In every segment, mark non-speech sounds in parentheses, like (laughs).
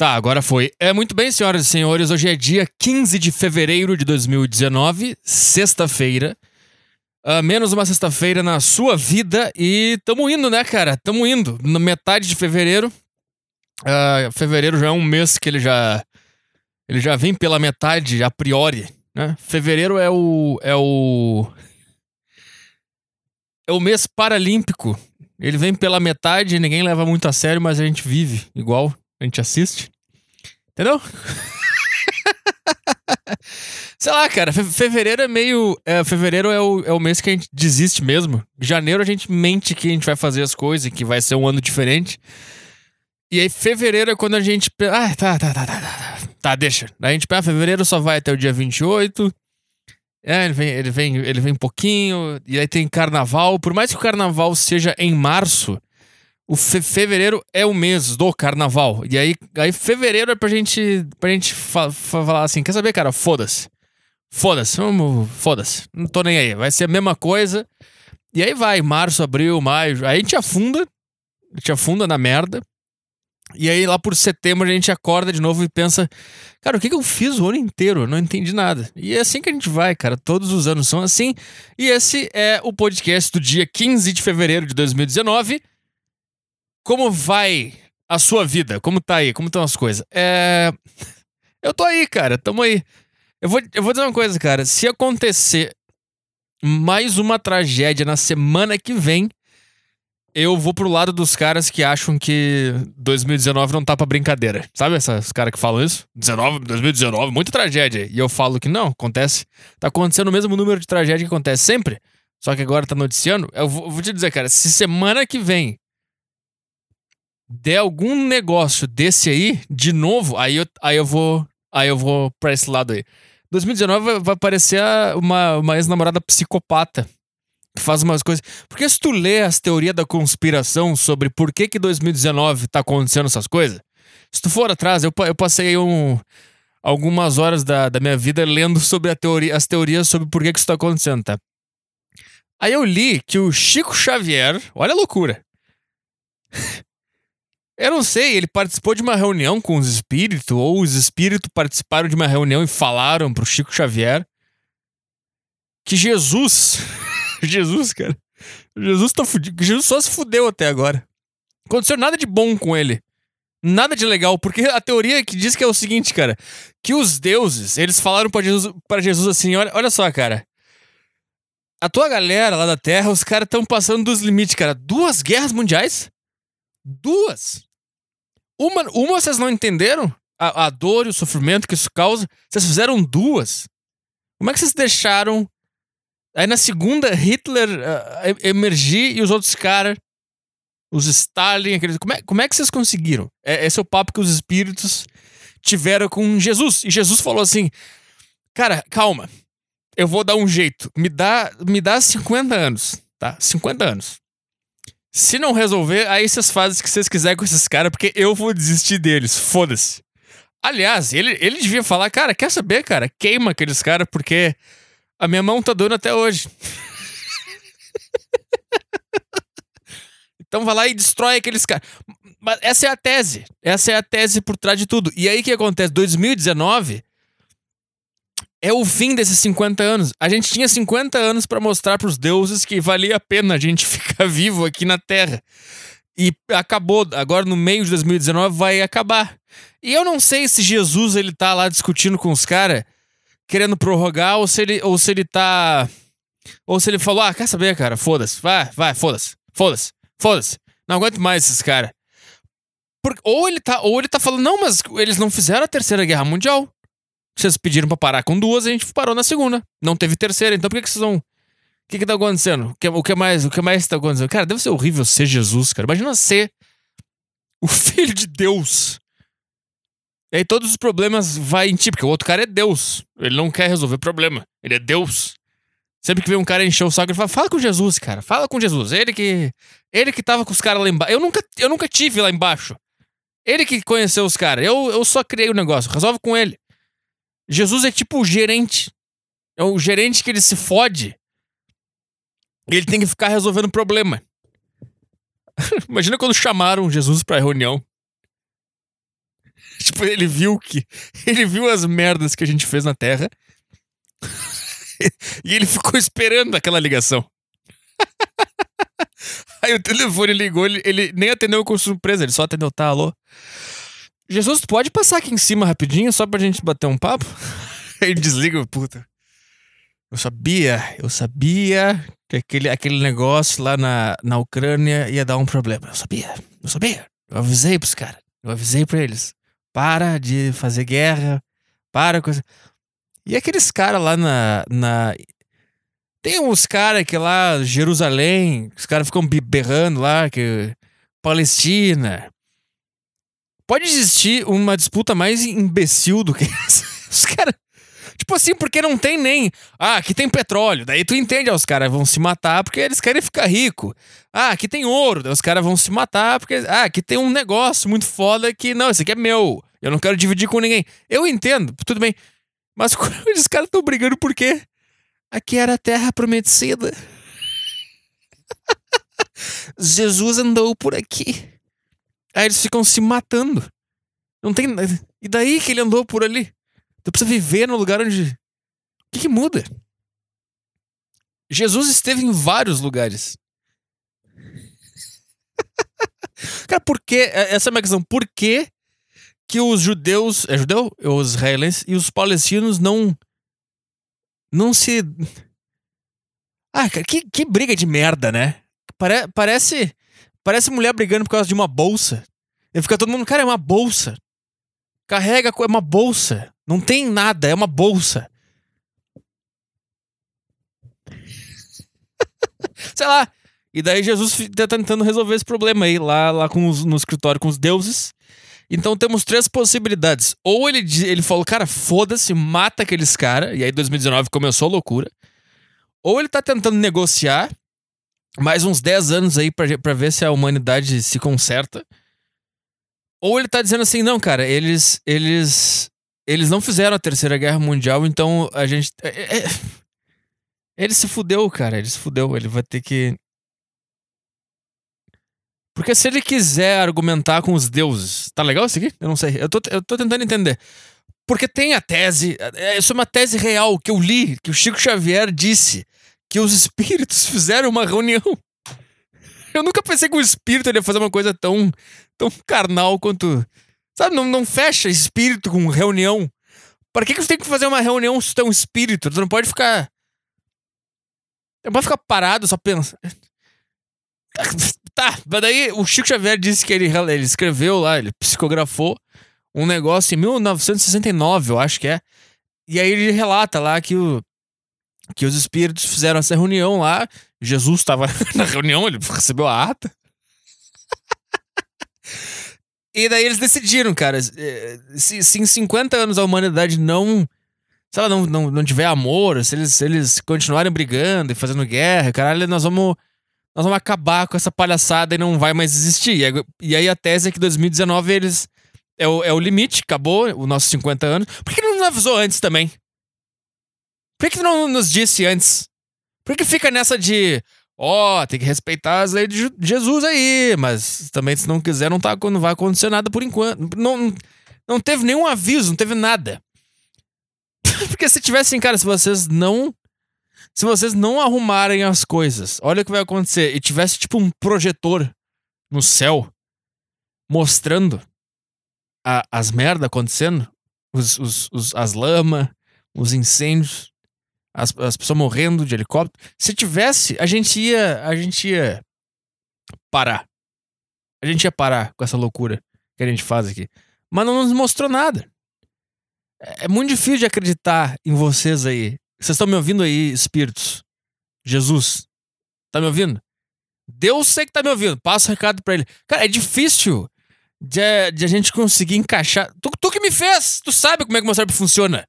Tá, agora foi. É muito bem, senhoras e senhores. Hoje é dia 15 de fevereiro de 2019, sexta-feira. Uh, menos uma sexta-feira na sua vida e tamo indo, né, cara? Tamo indo. Na metade de fevereiro. Uh, fevereiro já é um mês que ele já. Ele já vem pela metade a priori, né? Fevereiro é o. É o. É o mês paralímpico. Ele vem pela metade, ninguém leva muito a sério, mas a gente vive igual. A gente assiste. Entendeu? (laughs) Sei lá, cara, fevereiro é meio. É, fevereiro é o, é o mês que a gente desiste mesmo. Janeiro a gente mente que a gente vai fazer as coisas, que vai ser um ano diferente. E aí, fevereiro é quando a gente. Ah, tá, tá, tá, tá, tá. Tá, deixa. A gente pega fevereiro só vai até o dia 28. É, ele vem, ele vem, ele vem pouquinho. E aí tem carnaval. Por mais que o carnaval seja em março, o fe fevereiro é o mês do carnaval. E aí, aí fevereiro é pra gente, pra gente fa falar assim: quer saber, cara? Foda-se. Foda-se, vamos. Foda-se. Não tô nem aí. Vai ser a mesma coisa. E aí vai, março, abril, maio. Aí a gente afunda. A gente afunda na merda. E aí lá por setembro a gente acorda de novo e pensa: cara, o que, que eu fiz o ano inteiro? Eu não entendi nada. E é assim que a gente vai, cara. Todos os anos são assim. E esse é o podcast do dia 15 de fevereiro de 2019. Como vai a sua vida? Como tá aí? Como estão as coisas? É. (laughs) Eu tô aí, cara. Tamo aí. Eu vou, eu vou dizer uma coisa, cara. Se acontecer mais uma tragédia na semana que vem, eu vou pro lado dos caras que acham que 2019 não tá pra brincadeira. Sabe esses caras que falam isso? 19, 2019, muita tragédia. E eu falo que não, acontece. Tá acontecendo o mesmo número de tragédia que acontece sempre. Só que agora tá noticiando. Eu vou, vou te dizer, cara, se semana que vem der algum negócio desse aí, de novo, aí eu, aí eu vou. Aí eu vou pra esse lado aí. 2019 vai parecer uma, uma ex-namorada psicopata. Que faz umas coisas. Porque se tu lê as teorias da conspiração sobre por que que 2019 tá acontecendo essas coisas, se tu for atrás, eu, eu passei um, algumas horas da, da minha vida lendo sobre a teoria, as teorias sobre por que que isso tá acontecendo, tá? Aí eu li que o Chico Xavier, olha a loucura. (laughs) Eu não sei, ele participou de uma reunião com os espíritos, ou os espíritos participaram de uma reunião e falaram pro Chico Xavier que Jesus. (laughs) Jesus, cara. Jesus tá fudido. Jesus só se fudeu até agora. Aconteceu nada de bom com ele. Nada de legal, porque a teoria que diz que é o seguinte, cara, que os deuses, eles falaram para Jesus, pra Jesus assim, olha, olha só, cara. A tua galera lá da Terra, os caras estão passando dos limites, cara. Duas guerras mundiais? Duas. Uma, uma vocês não entenderam? A, a dor e o sofrimento que isso causa. Vocês fizeram duas. Como é que vocês deixaram. Aí na segunda, Hitler uh, emergir e os outros caras. Os Stalin, aqueles. Como é, como é que vocês conseguiram? É, esse é o papo que os espíritos tiveram com Jesus. E Jesus falou assim: Cara, calma. Eu vou dar um jeito. Me dá, me dá 50 anos, tá? 50 anos. Se não resolver, aí vocês fazem o que vocês quiserem com esses caras, porque eu vou desistir deles. Foda-se. Aliás, ele, ele devia falar, cara, quer saber, cara? Queima aqueles caras, porque a minha mão tá doendo até hoje. (laughs) então vai lá e destrói aqueles caras. Mas essa é a tese. Essa é a tese por trás de tudo. E aí o que acontece? 2019 é o fim desses 50 anos. A gente tinha 50 anos para mostrar para os deuses que valia a pena a gente (laughs) ficar vivo aqui na Terra. E acabou, agora no meio de 2019 vai acabar. E eu não sei se Jesus ele tá lá discutindo com os caras, querendo prorrogar, ou se ele, ou se ele tá. Ou se ele falou: ah, quer saber, cara? Foda-se, vai, vai, foda-se, foda-se, foda-se. Não aguento mais esses caras. Ou ele tá, ou ele tá falando, não, mas eles não fizeram a terceira guerra mundial. Vocês pediram pra parar com duas, a gente parou na segunda. Não teve terceira, então por que, que vocês vão. O que, que tá acontecendo? O que, o que mais o que mais tá acontecendo? Cara, deve ser horrível ser Jesus, cara. Imagina ser o (laughs) filho de Deus. E aí todos os problemas vai em ti, porque o outro cara é Deus. Ele não quer resolver problema. Ele é Deus. Sempre que vem um cara encher o saco, ele fala: fala com Jesus, cara. Fala com Jesus. Ele que. Ele que tava com os caras lá embaixo. Eu nunca, eu nunca tive lá embaixo. Ele que conheceu os caras. Eu, eu só criei o negócio. Resolve com ele. Jesus é tipo o gerente. É o gerente que ele se fode. Ele tem que ficar resolvendo problema. (laughs) Imagina quando chamaram Jesus pra reunião. (laughs) tipo, ele viu que. Ele viu as merdas que a gente fez na Terra. (laughs) e ele ficou esperando aquela ligação. Aí o telefone ligou, ele, ele nem atendeu com surpresa, ele só atendeu, tá, alô? Jesus, tu pode passar aqui em cima rapidinho, só pra gente bater um papo? (laughs) Ele desliga, puta. Eu sabia, eu sabia que aquele, aquele negócio lá na, na Ucrânia ia dar um problema. Eu sabia, eu sabia. Eu avisei pros caras, eu avisei pra eles. Para de fazer guerra, para com... E aqueles caras lá na, na tem uns caras que lá, Jerusalém, os caras ficam berrando lá, que. Palestina. Pode existir uma disputa mais imbecil do que (laughs) essa. Os caras. Tipo assim, porque não tem nem. Ah, aqui tem petróleo. Daí tu entende, ah, os caras vão se matar porque eles querem ficar rico. Ah, aqui tem ouro. Daí os caras vão se matar porque. Ah, aqui tem um negócio muito foda que. Não, esse aqui é meu. Eu não quero dividir com ninguém. Eu entendo, tudo bem. Mas (laughs) os caras estão brigando por quê? Aqui era a terra prometida. (laughs) Jesus andou por aqui. Aí eles ficam se matando. Não tem. E daí que ele andou por ali? Tu precisa viver no lugar onde. O que, que muda? Jesus esteve em vários lugares. (laughs) Cara, por que. É, essa é a minha questão. Por que, que os judeus. É judeu? Os israelenses e os palestinos não não se. Ah, cara, que, que briga de merda, né? Pare, parece. Parece mulher brigando por causa de uma bolsa. E fica todo mundo, cara, é uma bolsa. Carrega, é uma bolsa. Não tem nada, é uma bolsa. (laughs) Sei lá. E daí Jesus tá tentando resolver esse problema aí, lá, lá com os, no escritório com os deuses. Então temos três possibilidades. Ou ele, ele falou, cara, foda-se, mata aqueles caras. E aí 2019 começou a loucura. Ou ele tá tentando negociar mais uns 10 anos aí pra ver se a humanidade se conserta. Ou ele tá dizendo assim, não, cara, eles. Eles. Eles não fizeram a terceira guerra mundial, então a gente. É, é, é ele se fudeu, cara. Ele se fudeu. Ele vai ter que. Porque se ele quiser argumentar com os deuses, tá legal isso aqui? Eu não sei. Eu tô, eu tô tentando entender. Porque tem a tese, é, isso é uma tese real que eu li, que o Chico Xavier disse que os espíritos (laughs) fizeram uma reunião. Eu nunca pensei que o espírito ia fazer uma coisa tão, tão carnal quanto. Sabe, não, não fecha espírito com reunião. Para que, que você tem que fazer uma reunião se tu um espírito? Tu não pode ficar. Não pode ficar parado só pensando. Tá, mas daí o Chico Xavier disse que ele, ele escreveu lá, ele psicografou um negócio em 1969, eu acho que é. E aí ele relata lá que, o, que os espíritos fizeram essa reunião lá. Jesus estava (laughs) na reunião, ele recebeu a ata. (laughs) e daí eles decidiram, cara, eh, se, se em 50 anos a humanidade não se ela não, não, não tiver amor, se eles, se eles continuarem brigando e fazendo guerra, caralho, nós vamos nós vamos acabar com essa palhaçada e não vai mais existir. E aí a tese é que 2019 eles. É o, é o limite, acabou os nossos 50 anos. Por que não avisou antes também? Por que, não nos disse antes? Por que fica nessa de. Ó, oh, tem que respeitar as leis de Jesus aí, mas também se não quiser não, tá, não vai acontecer nada por enquanto. Não, não teve nenhum aviso, não teve nada. (laughs) Porque se tivessem, cara, se vocês não se vocês não arrumarem as coisas, olha o que vai acontecer. E tivesse tipo um projetor no céu mostrando a, as merdas acontecendo, os, os, os, as lamas, os incêndios, as, as pessoas morrendo de helicóptero. Se tivesse, a gente ia, a gente ia parar. A gente ia parar com essa loucura que a gente faz aqui. Mas não nos mostrou nada. É, é muito difícil de acreditar em vocês aí. Vocês estão me ouvindo aí, espíritos? Jesus, tá me ouvindo? Deus sei que tá me ouvindo. Passa o recado pra ele. Cara, é difícil de, de a gente conseguir encaixar. Tu, tu que me fez! Tu sabe como é que meu cérebro funciona.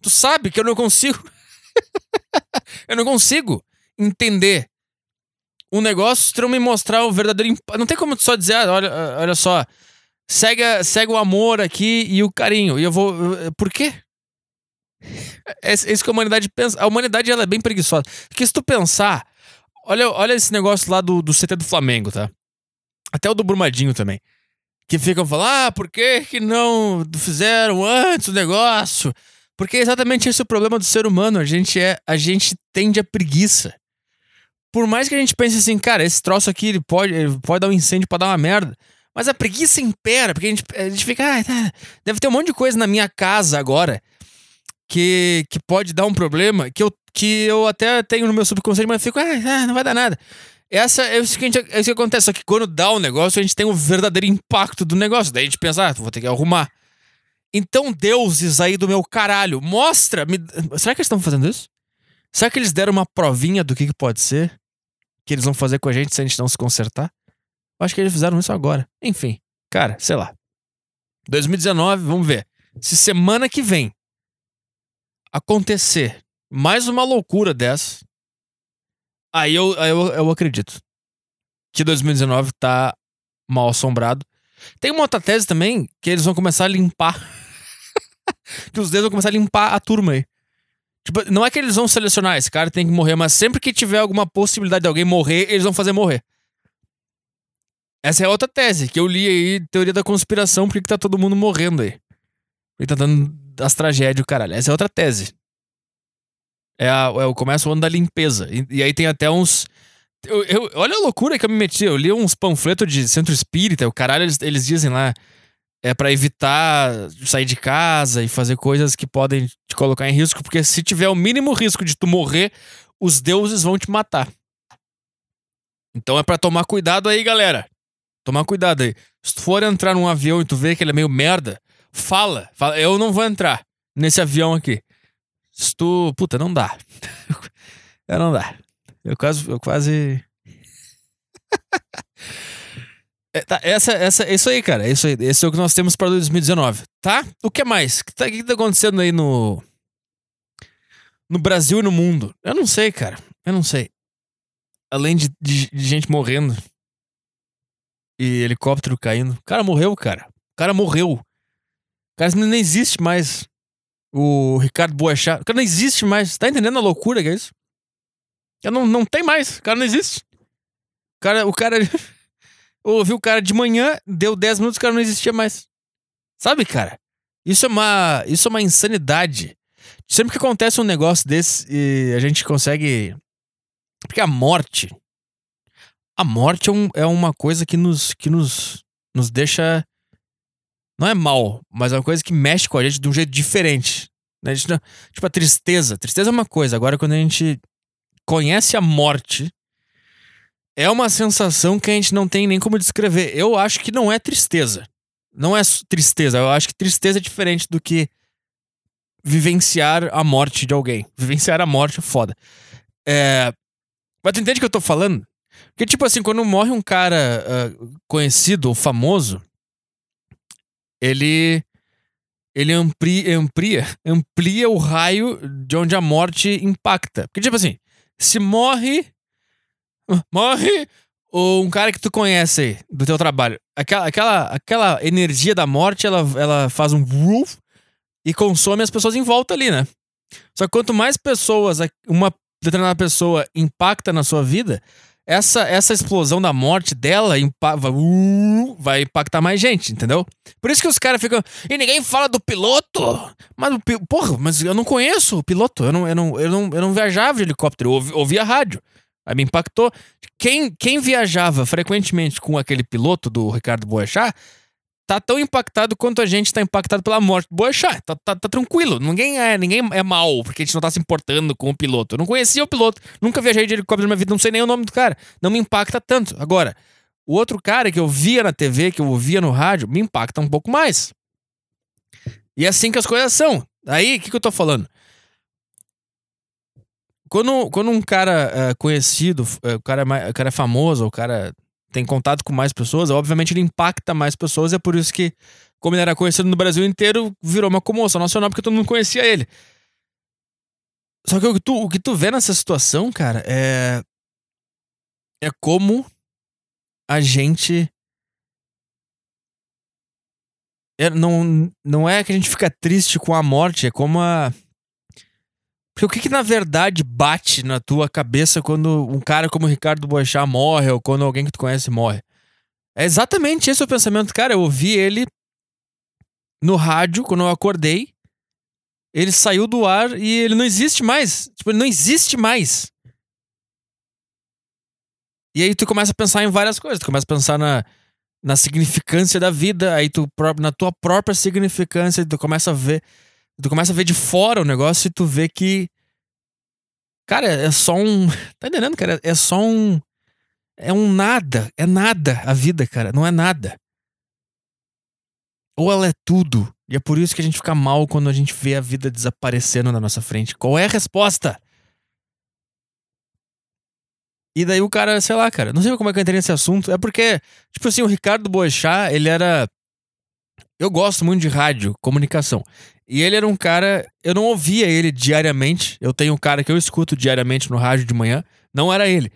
Tu sabe que eu não consigo. (laughs) (laughs) eu não consigo entender um negócio não me mostrar o verdadeiro impacto. Não tem como só dizer, ah, olha, olha só, segue, segue o amor aqui e o carinho. E eu vou. Por quê? É, é isso que a humanidade pensa. A humanidade ela é bem preguiçosa. Porque se tu pensar, olha, olha esse negócio lá do, do CT do Flamengo, tá? Até o do Brumadinho também. que ficam falando, ah, por que, que não fizeram antes o negócio? Porque é exatamente esse o problema do ser humano. A gente é, a gente tende a preguiça. Por mais que a gente pense assim, cara, esse troço aqui ele pode, ele pode dar um incêndio, pode dar uma merda. Mas a preguiça impera, porque a gente, a gente fica, ah, tá, deve ter um monte de coisa na minha casa agora que, que pode dar um problema que eu, que eu até tenho no meu subconsciente, mas fico, ah, não vai dar nada. Essa é o seguinte, é isso que acontece. Só que quando dá um negócio, a gente tem o um verdadeiro impacto do negócio. Daí a gente pensa, ah, vou ter que arrumar. Então, deuses aí do meu caralho, mostra. Me... Será que eles estão fazendo isso? Será que eles deram uma provinha do que, que pode ser? Que eles vão fazer com a gente se a gente não se consertar? Eu acho que eles fizeram isso agora. Enfim, cara, sei lá. 2019, vamos ver. Se semana que vem acontecer mais uma loucura dessa, aí eu, aí eu, eu acredito que 2019 tá mal assombrado. Tem uma outra tese também que eles vão começar a limpar. (laughs) que os dedos vão começar a limpar a turma aí. Tipo, não é que eles vão selecionar, esse cara tem que morrer, mas sempre que tiver alguma possibilidade de alguém morrer, eles vão fazer morrer. Essa é outra tese que eu li aí, teoria da conspiração, porque que tá todo mundo morrendo aí. Porque tá dando as tragédias, caralho. Essa é outra tese. É, a, é o começo da limpeza. E, e aí tem até uns. Eu, eu, olha a loucura que eu me meti. Eu li uns panfletos de centro espírita. O caralho, eles, eles dizem lá. É para evitar sair de casa e fazer coisas que podem te colocar em risco. Porque se tiver o mínimo risco de tu morrer, os deuses vão te matar. Então é para tomar cuidado aí, galera. Tomar cuidado aí. Se tu for entrar num avião e tu vê que ele é meio merda, fala. Fala, eu não vou entrar nesse avião aqui. Se tu. Puta, não dá. eu (laughs) não dá. Eu quase. Eu quase. (laughs) é, tá, essa, essa, é isso aí, cara. É isso aí. Esse é o que nós temos para 2019. Tá? O que mais? O que tá, que tá acontecendo aí no. No Brasil e no mundo? Eu não sei, cara. Eu não sei. Além de, de, de gente morrendo. E helicóptero caindo. O cara morreu, cara. O cara morreu. O cara nem existe mais. O Ricardo Boechat. O cara não existe mais. Tá entendendo a loucura que é isso? O não, não tem mais. O cara não existe. O cara. O cara. (laughs) ouvi o cara de manhã, deu 10 minutos, o cara não existia mais. Sabe, cara? Isso é uma. Isso é uma insanidade. Sempre que acontece um negócio desse e a gente consegue. Porque a morte. A morte é, um, é uma coisa que nos, que nos, nos deixa não é mal, mas é uma coisa que mexe com a gente de um jeito diferente. Né? A gente tipo, a tristeza. Tristeza é uma coisa. Agora, quando a gente conhece a morte, é uma sensação que a gente não tem nem como descrever. Eu acho que não é tristeza. Não é tristeza. Eu acho que tristeza é diferente do que vivenciar a morte de alguém. Vivenciar a morte é foda. É... Mas tu entende o que eu tô falando? Porque, tipo assim, quando morre um cara uh, conhecido ou famoso, ele ele amplia, amplia, amplia o raio de onde a morte impacta. Porque, tipo assim, se morre. Morre um cara que tu conhece aí, do teu trabalho. Aquela, aquela, aquela energia da morte, ela, ela faz um e consome as pessoas em volta ali, né? Só que quanto mais pessoas uma determinada pessoa impacta na sua vida, essa, essa explosão da morte dela impa vai, uh, vai impactar mais gente, entendeu? Por isso que os caras ficam. E ninguém fala do piloto! Mas, porra, mas eu não conheço o piloto. Eu não, eu não, eu não, eu não viajava de helicóptero, eu ouvi, ouvia rádio. Aí me impactou. Quem, quem viajava frequentemente com aquele piloto do Ricardo Boechat tá tão impactado quanto a gente tá impactado pela morte do Boechat. Tá, tá, tá, tranquilo. Ninguém é, ninguém é mal porque a gente não tá se importando com o piloto. Eu não conhecia o piloto. Nunca viajei de helicóptero na minha vida. Não sei nem o nome do cara. Não me impacta tanto. Agora, o outro cara que eu via na TV, que eu ouvia no rádio, me impacta um pouco mais. E é assim que as coisas são. Aí, o que, que eu tô falando? Quando, quando um cara é, conhecido, é, o, cara é, o cara é famoso, o cara tem contato com mais pessoas, obviamente ele impacta mais pessoas, é por isso que, como ele era conhecido no Brasil inteiro, virou uma comoção nacional, porque todo mundo conhecia ele. Só que o que tu, o que tu vê nessa situação, cara, é. É como a gente. É, não, não é que a gente fica triste com a morte, é como a. Porque o que, que na verdade bate na tua cabeça quando um cara como o Ricardo Boechat morre ou quando alguém que tu conhece morre? É exatamente esse o pensamento. Cara, eu ouvi ele no rádio quando eu acordei. Ele saiu do ar e ele não existe mais. Tipo, ele não existe mais. E aí tu começa a pensar em várias coisas. Tu começa a pensar na, na significância da vida, aí tu na tua própria significância, tu começa a ver, tu começa a ver de fora o negócio e tu vê que cara, é só um, (laughs) tá entendendo, cara? É só um é um nada, é nada a vida, cara, não é nada. Ou ela é tudo. E é por isso que a gente fica mal quando a gente vê a vida desaparecendo na nossa frente. Qual é a resposta? E daí o cara, sei lá, cara, não sei como é que eu entrei nesse assunto. É porque, tipo assim, o Ricardo Boechat, ele era. Eu gosto muito de rádio, comunicação. E ele era um cara. Eu não ouvia ele diariamente. Eu tenho um cara que eu escuto diariamente no rádio de manhã. Não era ele.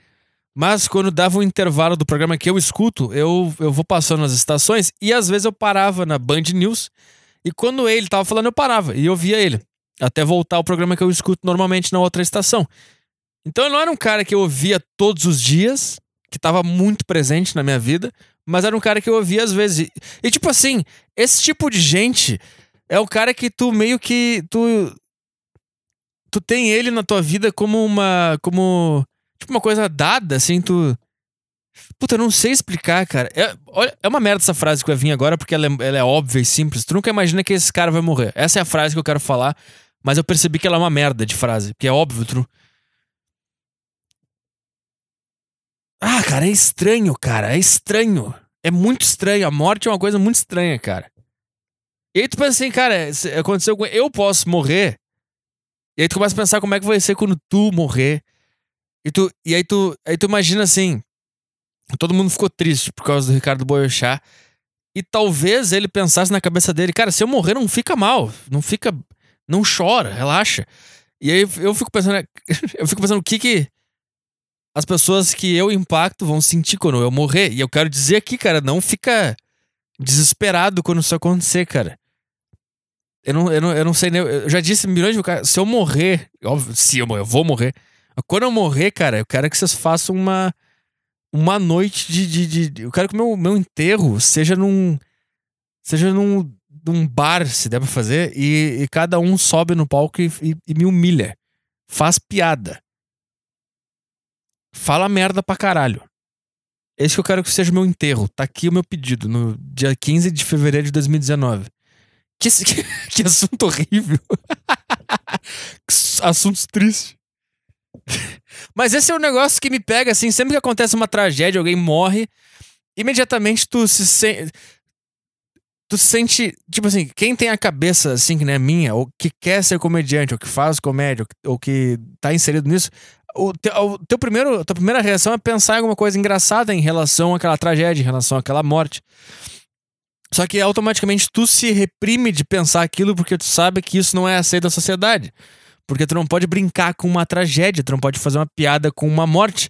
Mas quando dava um intervalo do programa que eu escuto, eu, eu vou passando as estações e às vezes eu parava na Band News. E quando ele tava falando, eu parava e eu via ele. Até voltar ao programa que eu escuto normalmente na outra estação. Então eu não era um cara que eu ouvia todos os dias, que estava muito presente na minha vida, mas era um cara que eu ouvia às vezes. E, e, tipo assim, esse tipo de gente é o cara que tu meio que tu tu tem ele na tua vida como uma como tipo uma coisa dada, assim, tu Puta, eu não sei explicar, cara. É, olha, é uma merda essa frase que vai vir agora, porque ela é, ela é óbvia e simples. Tu nunca imagina que esse cara vai morrer. Essa é a frase que eu quero falar, mas eu percebi que ela é uma merda de frase. Porque é óbvio, tu, Ah, cara, é estranho, cara. É estranho. É muito estranho. A morte é uma coisa muito estranha, cara. E aí tu pensa assim, cara, aconteceu com. Eu posso morrer. E aí tu começa a pensar como é que vai ser quando tu morrer. E, tu, e aí, tu, aí tu imagina assim. Todo mundo ficou triste por causa do Ricardo Boechat. E talvez ele pensasse na cabeça dele, cara, se eu morrer não fica mal. Não fica. Não chora, relaxa. E aí eu fico pensando. (laughs) Eu fico pensando o que que as pessoas que eu impacto vão sentir quando eu morrer. E eu quero dizer aqui, cara, não fica desesperado quando isso acontecer, cara. Eu não, eu não, eu não sei nem. Eu já disse milhões de vezes, se eu morrer, óbvio, se eu morrer, eu vou morrer. Quando eu morrer, cara, eu quero que vocês façam uma uma noite de, de, de, eu quero que o meu, meu enterro seja num seja num, num bar, se der pra fazer, e, e cada um sobe no palco e, e, e me humilha. Faz piada. Fala merda pra caralho. Esse que eu quero que seja o meu enterro. Tá aqui o meu pedido, no dia 15 de fevereiro de 2019. Que, (laughs) que, que assunto horrível. (laughs) Assuntos tristes. (laughs) Mas esse é um negócio que me pega, assim, sempre que acontece uma tragédia, alguém morre, imediatamente tu se sente. Tu se sente, tipo assim, quem tem a cabeça assim que não é minha, ou que quer ser comediante, ou que faz comédia, ou que tá inserido nisso, o, te, o teu primeiro, a tua primeira reação é pensar em alguma coisa engraçada em relação àquela tragédia, em relação àquela morte. Só que automaticamente tu se reprime de pensar aquilo porque tu sabe que isso não é aceito da sociedade. Porque tu não pode brincar com uma tragédia, tu não pode fazer uma piada com uma morte.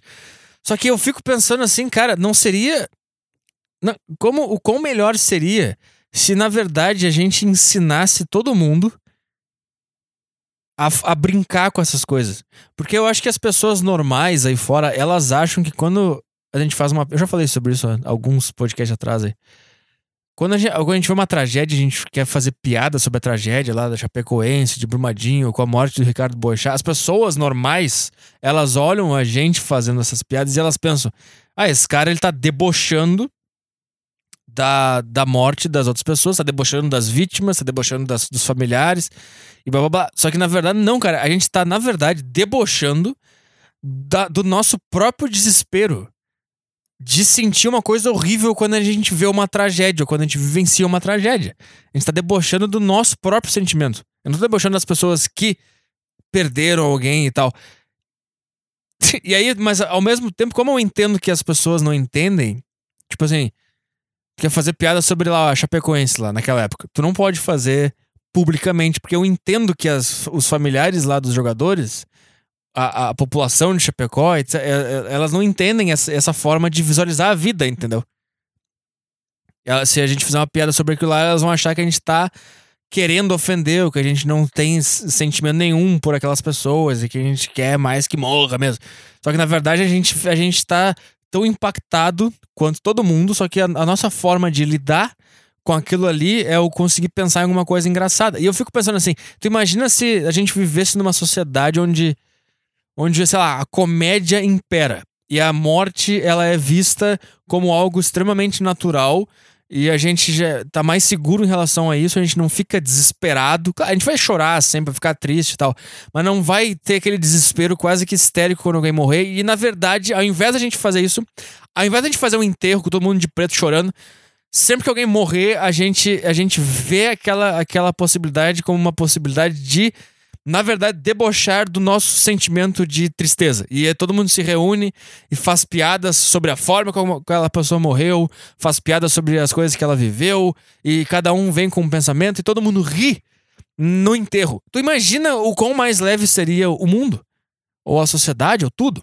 Só que eu fico pensando assim, cara, não seria. Não, como o quão melhor seria se na verdade a gente ensinasse todo mundo a, a, brincar com essas coisas. Porque eu acho que as pessoas normais aí fora, elas acham que quando a gente faz uma. Eu já falei sobre isso alguns podcasts atrás aí. Quando a, gente, quando a gente vê uma tragédia, a gente quer fazer piada sobre a tragédia lá da Chapecoense, de Brumadinho, com a morte do Ricardo Boechat. As pessoas normais, elas olham a gente fazendo essas piadas e elas pensam: ah, esse cara ele tá debochando da, da morte das outras pessoas, tá debochando das vítimas, tá debochando das, dos familiares e blá blá blá. Só que na verdade, não, cara. A gente tá, na verdade, debochando da, do nosso próprio desespero de sentir uma coisa horrível quando a gente vê uma tragédia, ou quando a gente vivencia uma tragédia. A gente tá debochando do nosso próprio sentimento. Eu não tô debochando das pessoas que perderam alguém e tal. (laughs) E aí, mas ao mesmo tempo, como eu entendo que as pessoas não entendem, tipo assim, quer fazer piada sobre lá a Chapecoense lá naquela época. Tu não pode fazer publicamente, porque eu entendo que as, os familiares lá dos jogadores, a, a população de Chapecó, é, é, elas não entendem essa, essa forma de visualizar a vida, entendeu? Se a gente fizer uma piada sobre aquilo lá, elas vão achar que a gente tá querendo ofender, que a gente não tem sentimento nenhum por aquelas pessoas e que a gente quer mais que morra mesmo. Só que na verdade a gente, a gente tá tão impactado quanto todo mundo, só que a, a nossa forma de lidar com aquilo ali é eu conseguir pensar em alguma coisa engraçada. E eu fico pensando assim, tu imagina se a gente vivesse numa sociedade onde onde, sei lá, a comédia impera e a morte ela é vista como algo extremamente natural e a gente já tá mais seguro em relação a isso, a gente não fica desesperado. A gente vai chorar sempre, vai ficar triste e tal, mas não vai ter aquele desespero quase que histérico quando alguém morrer. E na verdade, ao invés da gente fazer isso, ao invés da gente fazer um enterro com todo mundo de preto chorando, sempre que alguém morrer, a gente, a gente vê aquela, aquela possibilidade como uma possibilidade de na verdade, debochar do nosso sentimento de tristeza. E aí todo mundo se reúne e faz piadas sobre a forma como aquela pessoa morreu, faz piadas sobre as coisas que ela viveu, e cada um vem com um pensamento e todo mundo ri no enterro. Tu imagina o quão mais leve seria o mundo? Ou a sociedade, ou tudo?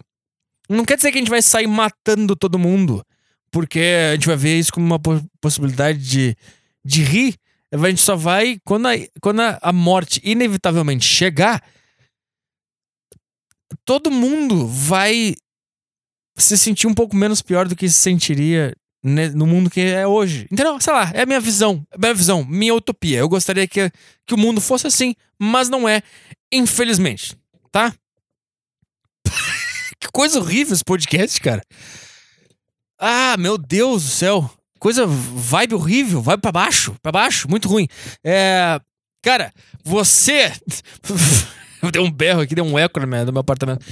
Não quer dizer que a gente vai sair matando todo mundo, porque a gente vai ver isso como uma possibilidade de, de rir a gente só vai. Quando a, quando a morte inevitavelmente chegar, todo mundo vai se sentir um pouco menos pior do que se sentiria no mundo que é hoje. Entendeu? Sei lá, é a minha visão. É a minha visão, minha utopia. Eu gostaria que, que o mundo fosse assim, mas não é, infelizmente. Tá? (laughs) que coisa horrível esse podcast, cara. Ah, meu Deus do céu. Coisa, vibe horrível, vibe pra baixo, pra baixo, muito ruim. É. Cara, você. (laughs) deu um berro aqui, deu um eco no meu, no meu apartamento.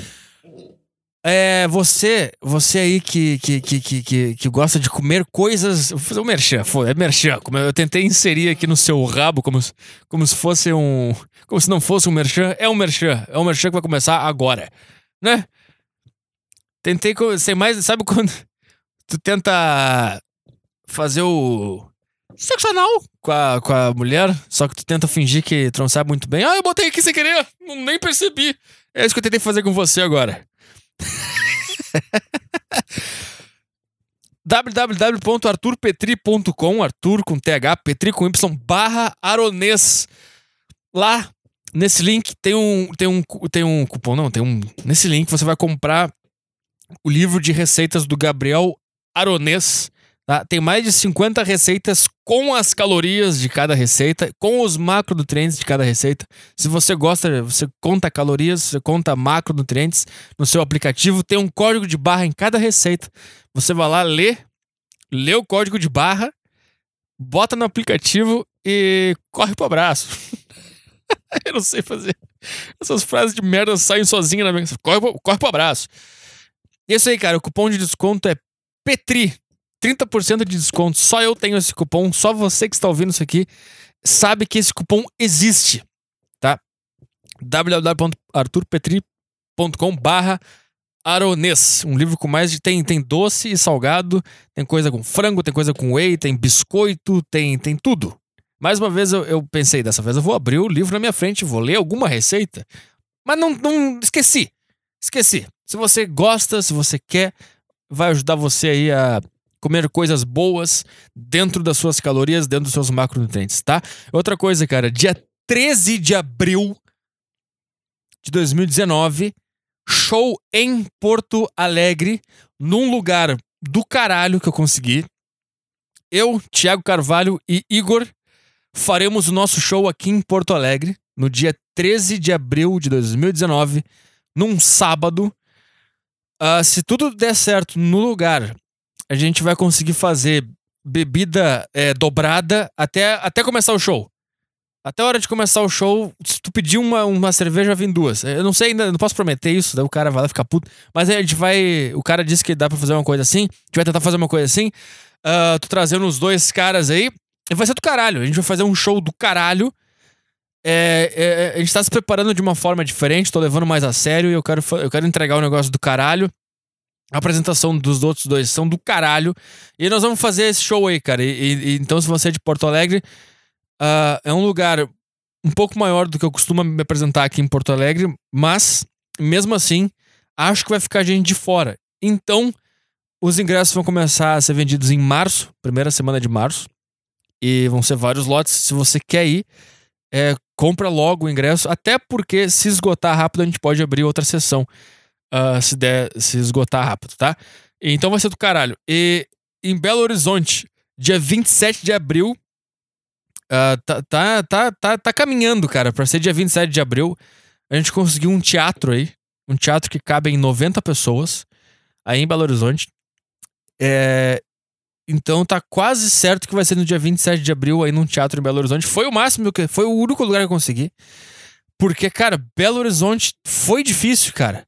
É, você, você aí que, que, que, que, que, gosta de comer coisas. Vou fazer um merchan, é merchan. Eu tentei inserir aqui no seu rabo como, como se fosse um. Como se não fosse um merchan. É um merchan. É um merchan que vai começar agora. Né? Tentei sem mais. Sabe quando tu tenta fazer o sexo anal com a, com a mulher, só que tu tenta fingir que tu não sabe muito bem. Ah, eu botei aqui sem querer, nem percebi. É isso que eu tentei fazer com você agora. (laughs) www.arturpetri.com, Arthur com TH, Petri com Y, barra Aronês. Lá, nesse link, tem um, tem, um, tem um cupom, não, tem um... Nesse link você vai comprar o livro de receitas do Gabriel Aronês, Tá? Tem mais de 50 receitas com as calorias de cada receita, com os macronutrientes de cada receita. Se você gosta, você conta calorias, você conta macronutrientes no seu aplicativo, tem um código de barra em cada receita. Você vai lá, lê, lê o código de barra, bota no aplicativo e corre pro abraço. (laughs) Eu não sei fazer. Essas frases de merda saem sozinhas na minha. Corre, corre pro abraço. Isso aí, cara. O cupom de desconto é PETRI 30% de desconto. Só eu tenho esse cupom, só você que está ouvindo isso aqui sabe que esse cupom existe, tá? www.arturpetri.com barra Aronês, um livro com mais de tem tem doce e salgado, tem coisa com frango, tem coisa com whey, tem biscoito, tem tem tudo. Mais uma vez eu, eu pensei dessa vez eu vou abrir o livro na minha frente, vou ler alguma receita, mas não não esqueci. Esqueci. Se você gosta, se você quer, vai ajudar você aí a comer coisas boas dentro das suas calorias, dentro dos seus macronutrientes, tá? Outra coisa, cara, dia 13 de abril de 2019, show em Porto Alegre, num lugar do caralho que eu consegui. Eu, Thiago Carvalho e Igor faremos o nosso show aqui em Porto Alegre no dia 13 de abril de 2019, num sábado. Uh, se tudo der certo no lugar a gente vai conseguir fazer bebida é, dobrada até, até começar o show. Até a hora de começar o show, se tu pedir uma, uma cerveja, vem duas. Eu não sei ainda, não posso prometer isso, daí o cara vai lá ficar puto. Mas a gente vai. O cara disse que dá pra fazer uma coisa assim. A gente vai tentar fazer uma coisa assim. Uh, tô trazendo os dois caras aí. E vai ser do caralho. A gente vai fazer um show do caralho. É, é, a gente tá se preparando de uma forma diferente, tô levando mais a sério e eu quero, eu quero entregar o um negócio do caralho. A apresentação dos outros dois são do caralho. E nós vamos fazer esse show aí, cara. E, e então, se você é de Porto Alegre, uh, é um lugar um pouco maior do que eu costumo me apresentar aqui em Porto Alegre, mas mesmo assim, acho que vai ficar gente de fora. Então, os ingressos vão começar a ser vendidos em março, primeira semana de março, e vão ser vários lotes. Se você quer ir, é, compra logo o ingresso, até porque se esgotar rápido a gente pode abrir outra sessão uh, se der se esgotar rápido, tá? Então vai ser do caralho. E em Belo Horizonte, dia 27 de abril. Uh, tá, tá, tá, tá, tá caminhando, cara, pra ser dia 27 de abril. A gente conseguiu um teatro aí. Um teatro que cabe em 90 pessoas. Aí em Belo Horizonte. É, então tá quase certo que vai ser no dia 27 de abril aí num teatro em Belo Horizonte. Foi o máximo que. Foi o único lugar que eu consegui. Porque, cara, Belo Horizonte foi difícil, cara.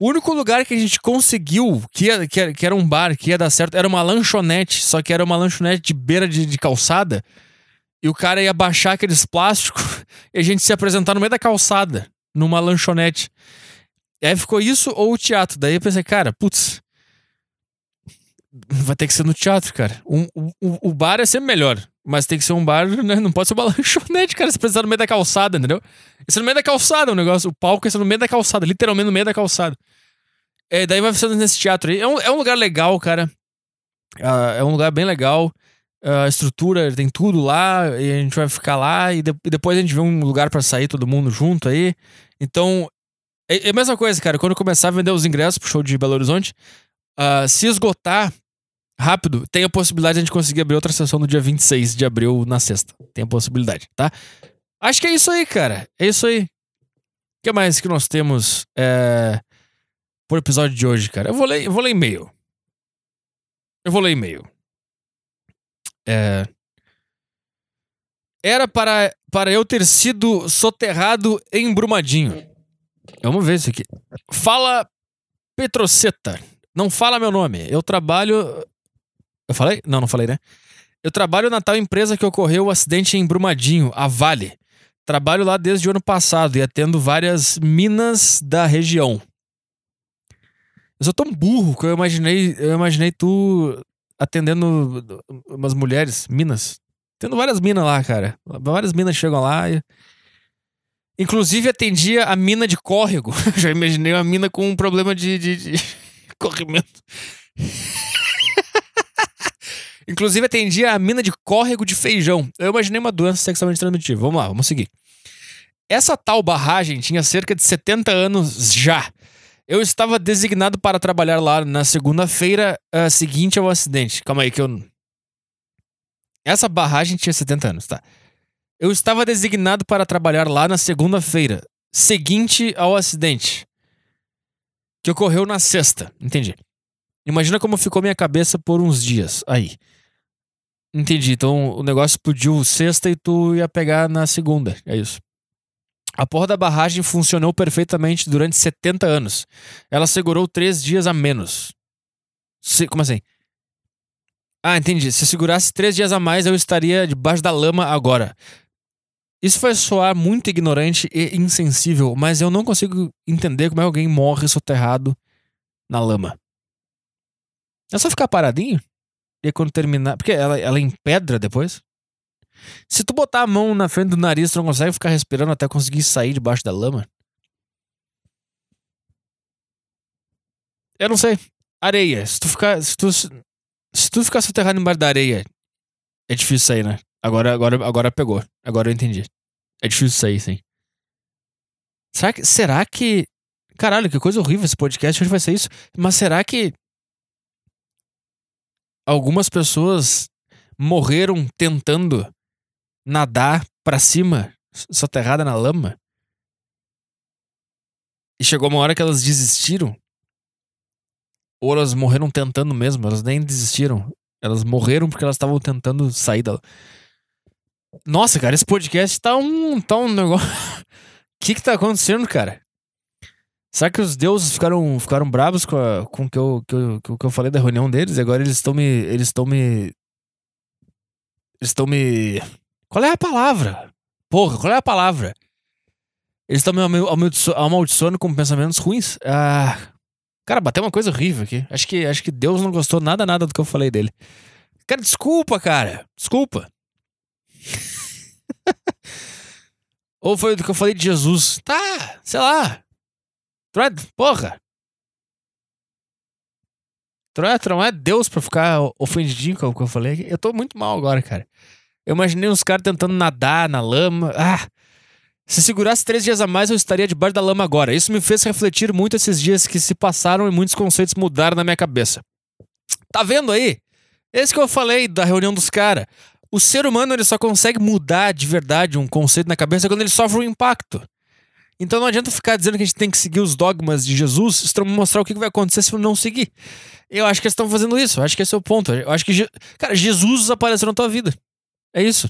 O único lugar que a gente conseguiu, que, ia, que, que, era um bar, que ia dar certo, era uma lanchonete. Só que era uma lanchonete de beira de, de calçada. E o cara ia baixar aqueles plásticos (laughs) e a gente se apresentar no meio da calçada, numa lanchonete. E aí ficou isso ou o teatro. Daí eu pensei, cara, putz, vai ter que ser no teatro, cara. Um, o, o bar é sempre melhor. Mas tem que ser um bar, (laughs) né? Não pode ser uma lanchonete, cara. Você precisa no meio da calçada, entendeu? Isso é no meio da calçada o negócio. O palco é no meio da calçada, literalmente no meio da calçada. É, daí vai ser nesse teatro aí. É um, é um lugar legal, cara. Uh, é um lugar bem legal. Uh, a estrutura, tem tudo lá. E a gente vai ficar lá. E, de, e depois a gente vê um lugar para sair todo mundo junto aí. Então, é, é, a mesma coisa, cara. Quando eu começar a vender os ingressos pro show de Belo Horizonte, uh, se esgotar rápido, tem a possibilidade de a gente conseguir abrir outra sessão no dia 26 de abril, na sexta. Tem a possibilidade, tá? Acho que é isso aí, cara. É isso aí. O que mais que nós temos é, por episódio de hoje, cara? Eu vou ler, eu vou ler e-mail. Eu vou ler e-mail. É, era para, para eu ter sido soterrado em Brumadinho. Vamos ver isso aqui. Fala Petroceta. Não fala meu nome. Eu trabalho eu falei? Não, não falei, né? Eu trabalho na tal empresa que ocorreu o acidente em Brumadinho, a Vale. Trabalho lá desde o ano passado e atendo várias minas da região. Eu sou tão burro que eu imaginei, eu imaginei tu atendendo umas mulheres, minas. Tendo várias minas lá, cara. Várias minas chegam lá e. Inclusive atendia a mina de córrego. (laughs) Já imaginei uma mina com um problema de, de, de (laughs) corrimento. Inclusive atendia a mina de córrego de feijão. Eu imaginei uma doença sexualmente transmitível. Vamos lá, vamos seguir. Essa tal barragem tinha cerca de 70 anos já. Eu estava designado para trabalhar lá na segunda-feira uh, seguinte ao acidente. Calma aí que eu. Essa barragem tinha 70 anos, tá? Eu estava designado para trabalhar lá na segunda-feira seguinte ao acidente. Que ocorreu na sexta. Entendi. Imagina como ficou minha cabeça por uns dias. Aí. Entendi. Então o negócio explodiu sexta e tu ia pegar na segunda. É isso. A porra da barragem funcionou perfeitamente durante 70 anos. Ela segurou três dias a menos. Se, como assim? Ah, entendi. Se segurasse três dias a mais, eu estaria debaixo da lama agora. Isso vai soar muito ignorante e insensível, mas eu não consigo entender como é que alguém morre soterrado na lama. É só ficar paradinho? E quando terminar. Porque ela, ela empedra depois? Se tu botar a mão na frente do nariz, tu não consegue ficar respirando até conseguir sair debaixo da lama? Eu não sei. Areia. Se tu ficar. Se tu, se tu ficar soterrado embaixo da areia, é difícil sair, né? Agora, agora, agora pegou. Agora eu entendi. É difícil sair, sim. Será que. Será que. Caralho, que coisa horrível esse podcast. Hoje vai ser isso. Mas será que algumas pessoas morreram tentando nadar para cima, soterrada na lama. E chegou uma hora que elas desistiram. Ou elas morreram tentando mesmo, elas nem desistiram. Elas morreram porque elas estavam tentando sair da. Nossa, cara, esse podcast tá um, tá um negócio. O (laughs) que que tá acontecendo, cara? Será que os deuses ficaram, ficaram bravos com, com o que eu, que, que eu falei da reunião deles? E agora eles estão me. Eles estão me. Eles estão me. Qual é a palavra? Porra, qual é a palavra? Eles estão me amaldiçoando com pensamentos ruins. Ah. Cara, bateu uma coisa horrível aqui. Acho que, acho que Deus não gostou nada, nada do que eu falei dele. Cara, desculpa, cara. Desculpa. (laughs) Ou foi do que eu falei de Jesus? Tá, sei lá. Thread, porra! Não é Deus pra ficar ofendidinho com o que eu falei. Eu tô muito mal agora, cara. Eu imaginei uns caras tentando nadar na lama. Ah! Se segurasse três dias a mais, eu estaria debaixo da lama agora. Isso me fez refletir muito esses dias que se passaram e muitos conceitos mudaram na minha cabeça. Tá vendo aí? Esse que eu falei da reunião dos caras. O ser humano ele só consegue mudar de verdade um conceito na cabeça quando ele sofre um impacto. Então não adianta ficar dizendo que a gente tem que seguir os dogmas de Jesus, estão mostrar o que vai acontecer se não seguir. Eu acho que eles estão fazendo isso, eu acho que esse é o ponto. Eu acho que, cara, Jesus apareceu na tua vida. É isso.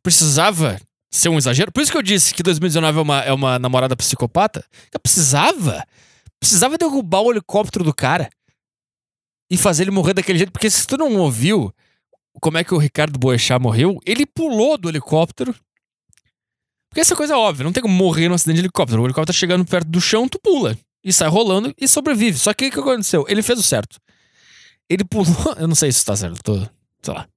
Precisava ser um exagero. Por isso que eu disse que 2019 é uma, é uma namorada psicopata. Eu precisava. Precisava derrubar o helicóptero do cara e fazer ele morrer daquele jeito. Porque se tu não ouviu como é que o Ricardo Boechat morreu, ele pulou do helicóptero. Porque essa coisa é óbvia, não tem como morrer num acidente de helicóptero. O helicóptero chegando perto do chão, tu pula. E sai rolando e sobrevive. Só que o que aconteceu? Ele fez o certo. Ele pulou. (laughs) Eu não sei se tá certo, tô. sei lá.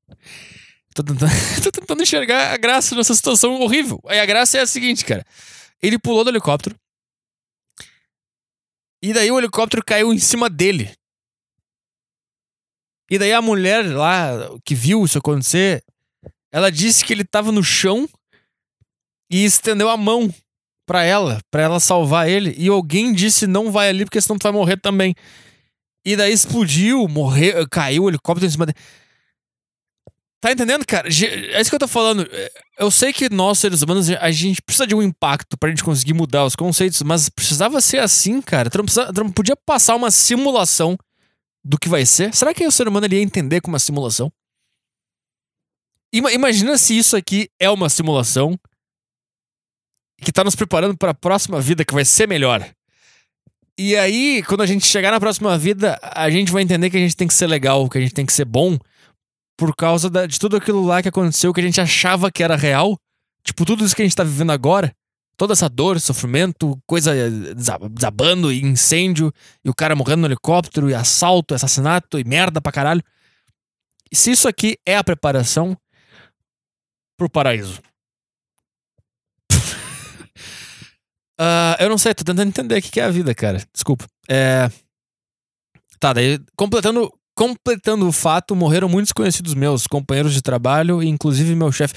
Tô tentando, (laughs) tô tentando enxergar a graça nessa situação horrível. Aí a graça é a seguinte, cara. Ele pulou do helicóptero. E daí o helicóptero caiu em cima dele. E daí a mulher lá que viu isso acontecer, ela disse que ele tava no chão e estendeu a mão para ela, para ela salvar ele. E alguém disse: "Não vai ali porque senão tu vai morrer também". E daí explodiu, morreu, caiu o helicóptero em cima dele. Tá entendendo, cara? É isso que eu tô falando. Eu sei que nós, seres humanos, a gente precisa de um impacto pra gente conseguir mudar os conceitos, mas precisava ser assim, cara. Tu não, podia passar uma simulação do que vai ser. Será que o ser humano ia entender como uma simulação? Imagina se isso aqui é uma simulação que tá nos preparando para a próxima vida que vai ser melhor. E aí, quando a gente chegar na próxima vida, a gente vai entender que a gente tem que ser legal, que a gente tem que ser bom por causa da, de tudo aquilo lá que aconteceu que a gente achava que era real. Tipo, tudo isso que a gente tá vivendo agora. Toda essa dor, sofrimento, coisa desabando, e incêndio, e o cara morrendo no helicóptero, e assalto, assassinato, e merda pra caralho. E se isso aqui é a preparação pro paraíso? Uh, eu não sei, tô tentando entender o que é a vida, cara. Desculpa. É. Tá, daí, completando Completando o fato, morreram muitos conhecidos meus, companheiros de trabalho e inclusive meu chefe.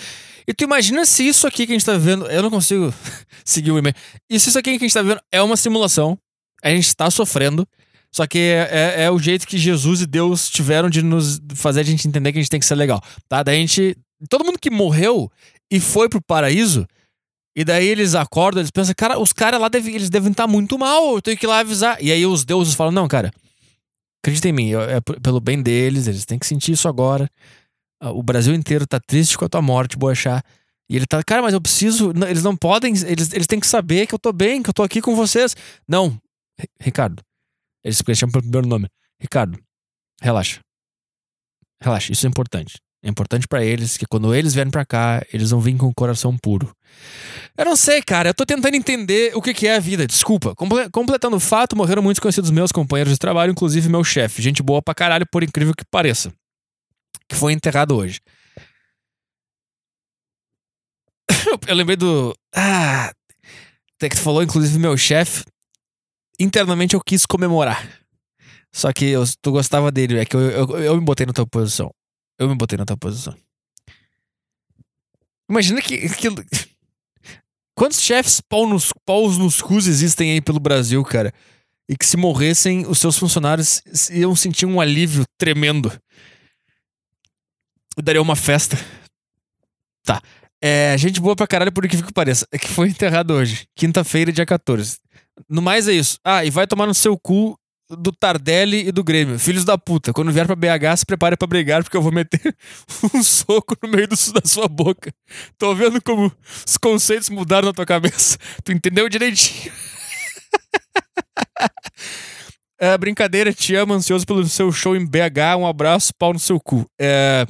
E tu imagina se isso aqui que a gente tá vendo. Eu não consigo (laughs) seguir o e-mail. E se isso aqui que a gente tá vendo é uma simulação, a gente tá sofrendo. Só que é, é, é, o jeito que Jesus e Deus tiveram de nos fazer a gente entender que a gente tem que ser legal. Tá? Daí a gente. Todo mundo que morreu e foi pro paraíso, e daí eles acordam, eles pensam, cara, os caras lá devem, eles devem estar tá muito mal, eu tenho que ir lá avisar. E aí os deuses falam, não, cara Acredita em mim, é pelo bem deles, eles têm que sentir isso agora. Ah, o Brasil inteiro tá triste com a tua morte, Boechat. E ele tá, cara, mas eu preciso. Eles não podem. Eles, eles têm que saber que eu tô bem, que eu tô aqui com vocês. Não, Ricardo. Eles chamam pelo primeiro nome. Ricardo, relaxa. Relaxa, isso é importante. É importante para eles que quando eles vierem para cá, eles vão vir com o coração puro. Eu não sei, cara. Eu tô tentando entender o que, que é a vida. Desculpa. Comple completando o fato, morreram muitos conhecidos meus companheiros de trabalho, inclusive meu chefe. Gente boa pra caralho, por incrível que pareça. Que foi enterrado hoje. (coughs) eu lembrei do. Ah. Que falou, inclusive, meu chefe. Internamente eu quis comemorar. Só que eu, tu gostava dele. É que eu, eu, eu me botei na tua posição. Eu me botei na tua posição. Imagina que. Quantos chefes pau nos, paus nos cus existem aí pelo Brasil, cara? E que se morressem, os seus funcionários iam sentir um alívio tremendo. Daria uma festa. Tá. É, gente boa pra caralho, por incrível que pareça. É que foi enterrado hoje. Quinta-feira, dia 14. No mais é isso. Ah, e vai tomar no seu cu do Tardelli e do Grêmio. Filhos da puta. Quando vier pra BH, se prepare para brigar, porque eu vou meter (laughs) um soco no meio do, da sua boca. Tô vendo como os conceitos mudaram na tua cabeça. Tu entendeu direitinho. (laughs) é, brincadeira, te amo, ansioso pelo seu show em BH. Um abraço, pau no seu cu. É...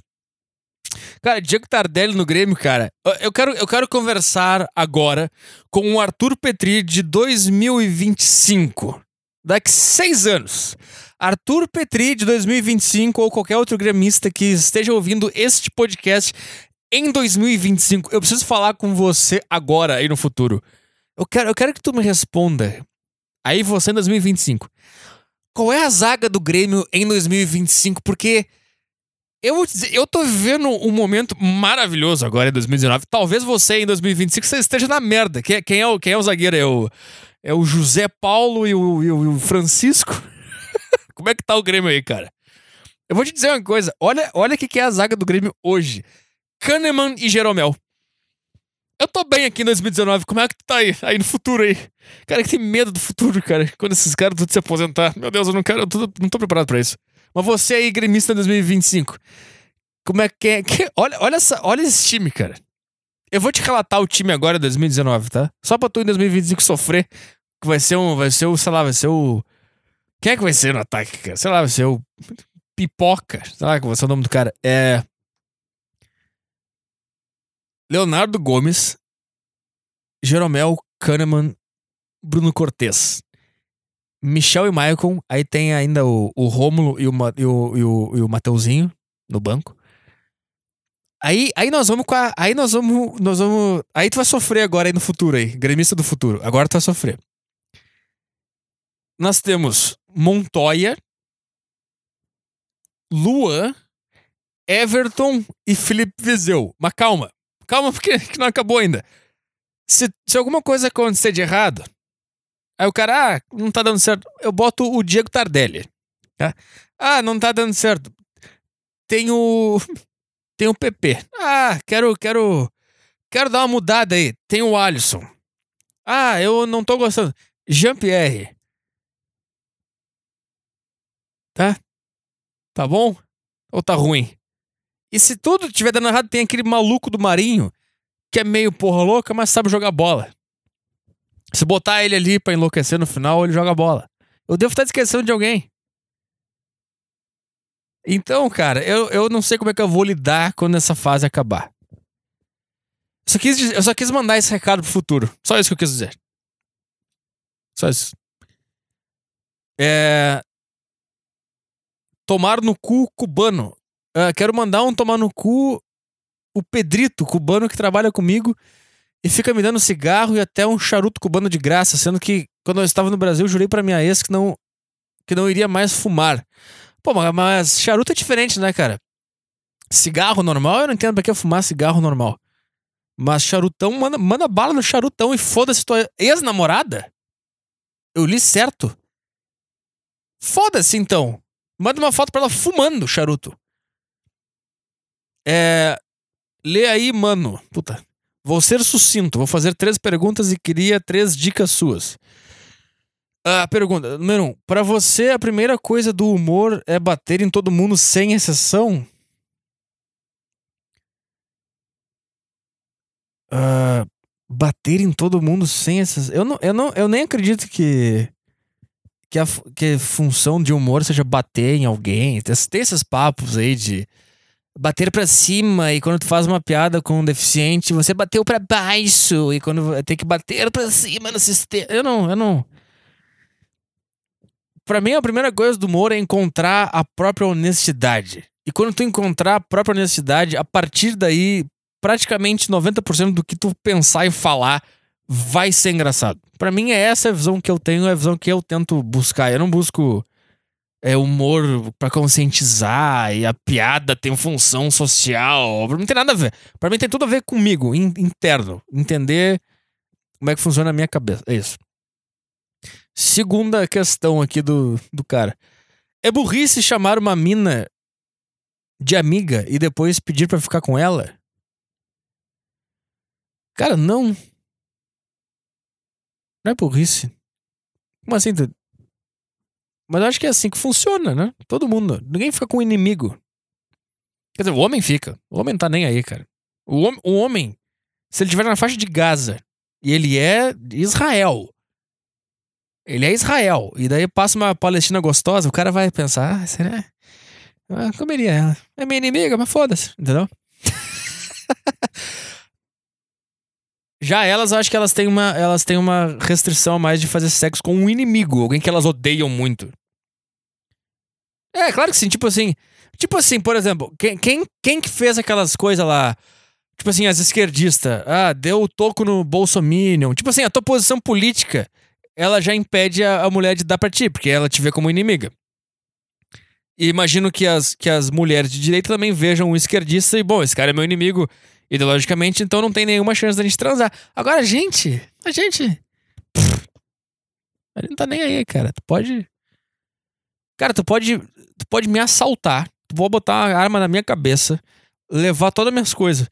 Cara, Diego Tardelli no Grêmio, cara. Eu quero, eu quero conversar agora com o Arthur Petri de 2025 daqui seis anos. Arthur Petri, de 2025, ou qualquer outro gremista que esteja ouvindo este podcast em 2025. Eu preciso falar com você agora, aí no futuro. Eu quero, eu quero que tu me responda. Aí você em 2025. Qual é a zaga do Grêmio em 2025? Porque Eu eu tô vivendo um momento maravilhoso agora em 2019. Talvez você em 2025 você esteja na merda. Quem, quem, é, o, quem é o zagueiro? É o, é o José Paulo e o, e o Francisco? (laughs) Como é que tá o Grêmio aí, cara? Eu vou te dizer uma coisa. Olha o olha que, que é a zaga do Grêmio hoje. Kahneman e Jeromel. Eu tô bem aqui em 2019. Como é que tu tá aí? Aí no futuro aí. Cara, que tem medo do futuro, cara. Quando esses caras tudo se aposentar. Meu Deus, eu não quero. Eu tô, não tô preparado pra isso. Mas você aí, gremista 2025. Como é que é? Que, (laughs) olha, olha, essa, olha esse time, cara. Eu vou te relatar o time agora 2019, tá? Só pra tu em 2025 sofrer. Que vai ser um. Vai ser o, sei lá, vai ser o. Quem é que vai ser no ataque, cara? Sei lá, vai ser o. Pipoca. Sei lá, qual vai ser o nome do cara. É. Leonardo Gomes, Jeromel Kahneman, Bruno Cortes. Michel e Maicon, aí tem ainda o, o Rômulo e o, e, o, e, o, e o Mateuzinho no banco. Aí, aí nós vamos com a. Aí nós vamos. Nós vamos. Aí tu vai sofrer agora aí no futuro aí. Gremista do futuro. Agora tu vai sofrer. Nós temos Montoya, Luan, Everton e Felipe Vizeu. Mas calma. Calma, porque (laughs) não acabou ainda. Se, se alguma coisa acontecer de errado, aí o cara, ah, não tá dando certo, eu boto o Diego Tardelli. Tá? Ah, não tá dando certo. Tem o. (laughs) Tem o PP. Ah, quero, quero. Quero dar uma mudada aí. Tem o Alisson. Ah, eu não tô gostando. Jean-Pierre. Tá? Tá bom? Ou tá ruim? E se tudo estiver dando errado, tem aquele maluco do Marinho que é meio porra louca, mas sabe jogar bola. Se botar ele ali pra enlouquecer no final, ele joga bola. Eu devo estar esquecendo de alguém. Então, cara, eu, eu não sei como é que eu vou lidar quando essa fase acabar. Eu só, quis, eu só quis mandar esse recado pro futuro. Só isso que eu quis dizer. Só isso. É. Tomar no cu cubano. Uh, quero mandar um tomar no cu o Pedrito, cubano que trabalha comigo e fica me dando cigarro e até um charuto cubano de graça, sendo que quando eu estava no Brasil, jurei para minha ex que não que não iria mais fumar. Pô, mas charuto é diferente, né, cara? Cigarro normal, eu não entendo pra que fumar cigarro normal. Mas charutão, manda, manda bala no charutão e foda-se tua ex-namorada. Eu li certo. Foda-se então. Manda uma foto pra ela fumando charuto. É. Lê aí, mano. Puta. Vou ser sucinto. Vou fazer três perguntas e queria três dicas suas. A ah, pergunta, número um. Pra você, a primeira coisa do humor é bater em todo mundo sem exceção? Uh, bater em todo mundo sem exceção? Eu, não, eu, não, eu nem acredito que que a, que a função de humor seja bater em alguém. Tem esses papos aí de bater para cima e quando tu faz uma piada com um deficiente, você bateu para baixo e quando tem que bater para cima no sistema. Eu não, eu não. Para mim a primeira coisa do humor é encontrar a própria honestidade. E quando tu encontrar a própria honestidade, a partir daí praticamente 90% do que tu pensar e falar vai ser engraçado. Para mim é essa a visão que eu tenho, é a visão que eu tento buscar. Eu não busco é, humor para conscientizar e a piada tem função social. Pra mim não tem nada a ver. Pra mim tem tudo a ver comigo, in, interno. Entender como é que funciona a minha cabeça. É isso. Segunda questão aqui do, do cara. É burrice chamar uma mina de amiga e depois pedir para ficar com ela? Cara, não. Não é burrice. Como assim? Tu, mas eu acho que é assim que funciona, né? Todo mundo. Ninguém fica com inimigo. Quer dizer, o homem fica. O homem não tá nem aí, cara. O, hom o homem, se ele estiver na faixa de Gaza e ele é Israel. Ele é Israel. E daí passa uma Palestina gostosa, o cara vai pensar, ah, será? Ah, comeria ela. É minha inimiga, mas foda-se, entendeu? (laughs) Já elas, eu acho que elas têm uma, elas têm uma restrição mais de fazer sexo com um inimigo, alguém que elas odeiam muito. É, claro que sim, tipo assim. Tipo assim, por exemplo, quem, quem, quem que fez aquelas coisas lá? Tipo assim, as esquerdistas. Ah, deu o toco no Bolsominion. Tipo assim, a tua posição política, ela já impede a, a mulher de dar pra ti, porque ela te vê como inimiga. E imagino que as, que as mulheres de direita também vejam um esquerdista e, bom, esse cara é meu inimigo ideologicamente, então não tem nenhuma chance da gente transar. Agora, a gente, a gente. A gente não tá nem aí, cara. Tu pode. Cara, tu pode. Tu pode me assaltar. Tu pode botar uma arma na minha cabeça, levar todas as minhas coisas.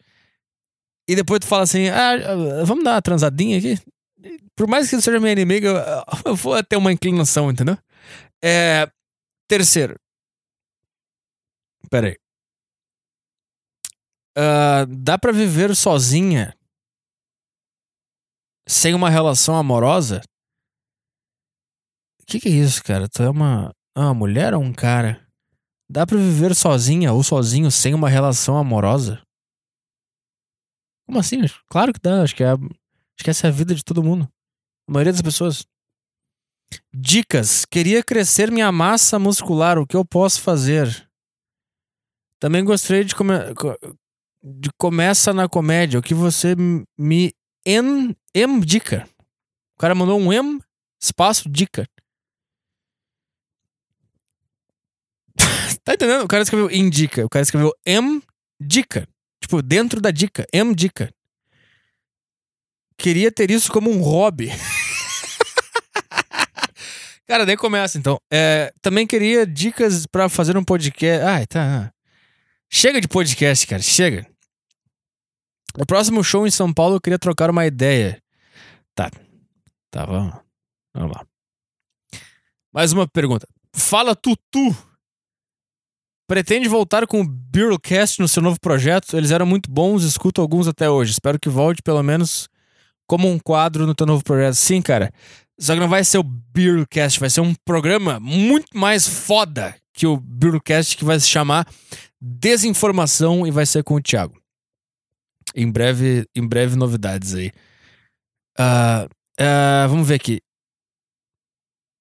E depois tu fala assim: ah, vamos dar uma transadinha aqui? Por mais que seja minha inimiga, eu, eu vou ter uma inclinação, entendeu? É. Terceiro, Pera aí. Uh, dá pra viver sozinha sem uma relação amorosa? O que, que é isso, cara? Tu é uma, é uma mulher ou um cara? Dá pra viver sozinha ou sozinho sem uma relação amorosa? Como assim? Claro que dá. Acho que, é, é a vida de todo mundo. A maioria das pessoas. Dicas. Queria crescer minha massa muscular. O que eu posso fazer? Também gostaria de, come de começa na comédia, o que você me em, em dica. O cara mandou um em espaço dica. (laughs) tá entendendo? O cara escreveu indica, o cara escreveu em dica. Tipo, dentro da dica, em dica. Queria ter isso como um hobby. (laughs) Cara, daí começa então. É, também queria dicas para fazer um podcast. Ai, tá. Chega de podcast, cara, chega. No próximo show em São Paulo eu queria trocar uma ideia. Tá. Tá, vamos. Vamos lá. Mais uma pergunta. Fala Tutu. Pretende voltar com o Beercast no seu novo projeto? Eles eram muito bons, escuto alguns até hoje. Espero que volte pelo menos como um quadro no teu novo projeto. Sim, cara. Só que não vai ser o Beercast, vai ser um programa muito mais foda que o Beercast que vai se chamar desinformação e vai ser com o Thiago. Em breve, em breve novidades aí. Uh, uh, vamos ver aqui.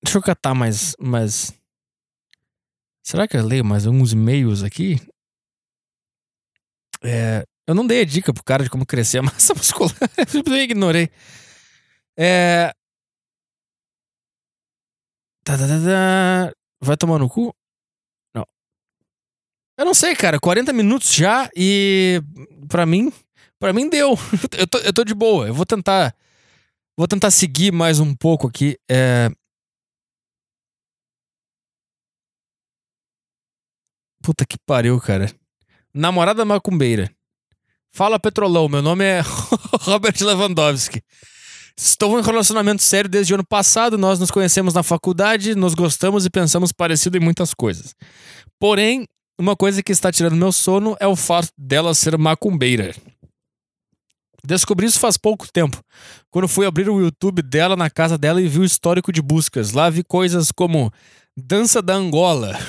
Deixa eu catar mais, mais. Será que eu leio mais alguns e-mails aqui? É, eu não dei a dica pro cara de como crescer a massa (laughs) muscular. eu ignorei. É. Tá, tá, tá, tá. Vai tomar no cu? Eu não sei, cara. 40 minutos já e. para mim. para mim deu. (laughs) eu, tô, eu tô de boa. Eu vou tentar. Vou tentar seguir mais um pouco aqui. É... Puta que pariu, cara. Namorada macumbeira. Fala Petrolão, meu nome é (laughs) Robert Lewandowski. Estou em um relacionamento sério desde o ano passado. Nós nos conhecemos na faculdade, nos gostamos e pensamos parecido em muitas coisas. Porém, uma coisa que está tirando meu sono é o fato dela ser macumbeira. Descobri isso faz pouco tempo, quando fui abrir o YouTube dela na casa dela e vi o histórico de buscas. Lá vi coisas como Dança da Angola,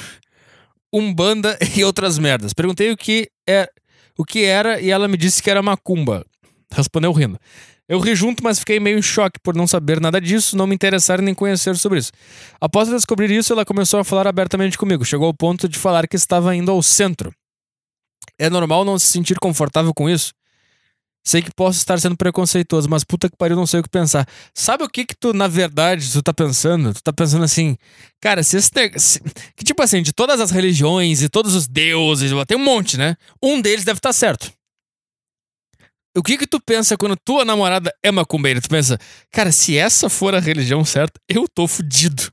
Umbanda (laughs) e outras merdas. Perguntei o que é, o que era e ela me disse que era macumba. Respondeu rindo. Eu ri junto, mas fiquei meio em choque por não saber nada disso, não me interessar nem conhecer sobre isso. Após descobrir isso, ela começou a falar abertamente comigo. Chegou ao ponto de falar que estava indo ao centro. É normal não se sentir confortável com isso? Sei que posso estar sendo preconceituoso, mas puta que pariu, não sei o que pensar. Sabe o que que tu, na verdade, tu tá pensando? Tu tá pensando assim, cara, se esse. Se, que tipo assim, de todas as religiões e todos os deuses, tem um monte, né? Um deles deve estar tá certo. O que que tu pensa quando tua namorada é macumbeira? Tu pensa, cara, se essa for a religião certa, eu tô fudido.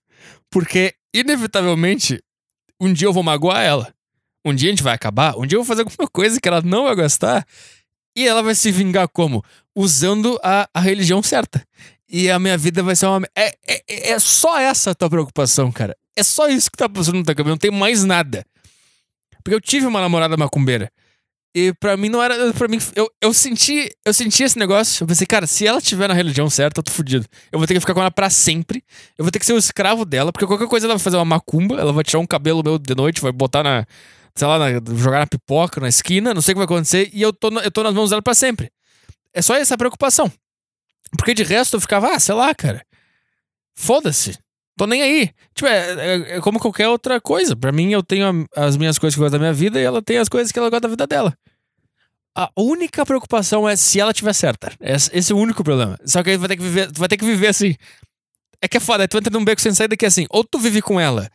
Porque, inevitavelmente, um dia eu vou magoar ela. Um dia a gente vai acabar. Um dia eu vou fazer alguma coisa que ela não vai gostar. E ela vai se vingar como? Usando a, a religião certa. E a minha vida vai ser uma. É, é, é só essa a tua preocupação, cara. É só isso que tá passando no teu cabelo. Não tem mais nada. Porque eu tive uma namorada macumbeira. E pra mim não era. para mim, eu, eu senti. Eu senti esse negócio. Eu pensei, cara, se ela tiver na religião certa, eu tô fudido. Eu vou ter que ficar com ela pra sempre. Eu vou ter que ser o escravo dela, porque qualquer coisa ela vai fazer uma macumba, ela vai tirar um cabelo meu de noite, vai botar na. Sei lá, na, jogar na pipoca, na esquina, não sei o que vai acontecer, e eu tô, eu tô nas mãos dela pra sempre. É só essa preocupação. Porque de resto eu ficava, ah, sei lá, cara. Foda-se. Tô nem aí. Tipo, é, é, é, como qualquer outra coisa. Pra mim, eu tenho a, as minhas coisas que eu gosto da minha vida e ela tem as coisas que ela gosta da vida dela. A única preocupação é se ela tiver certa. Esse é o único problema. Só que aí vai ter que viver, vai ter que viver assim. É que é foda, tu entra num beco sem saída que é assim, ou tu vive com ela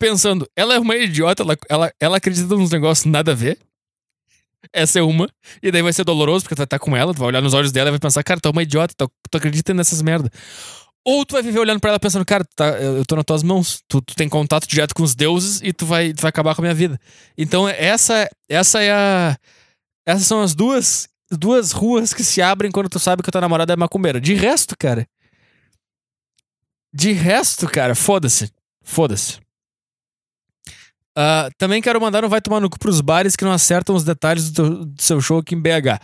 pensando, ela é uma idiota, ela, ela, ela acredita nos negócios nada a ver. Essa é uma. E daí vai ser doloroso, porque tu vai estar com ela, tu vai olhar nos olhos dela e vai pensar, cara, tu é uma idiota, tu, tu acredita nessas merda. Ou tu vai viver olhando para ela pensando, cara, tá, eu tô nas tuas mãos, tu, tu, tem contato direto com os deuses e tu vai, tu vai acabar com a minha vida. Então, essa, essa é a. Essas são as duas, duas ruas que se abrem quando tu sabe que a tua namorada é macumbeira. De resto, cara. De resto, cara, foda-se. Foda-se. Uh, também quero mandar um vai tomar no cu pros bares que não acertam os detalhes do, do, seu show aqui em BH.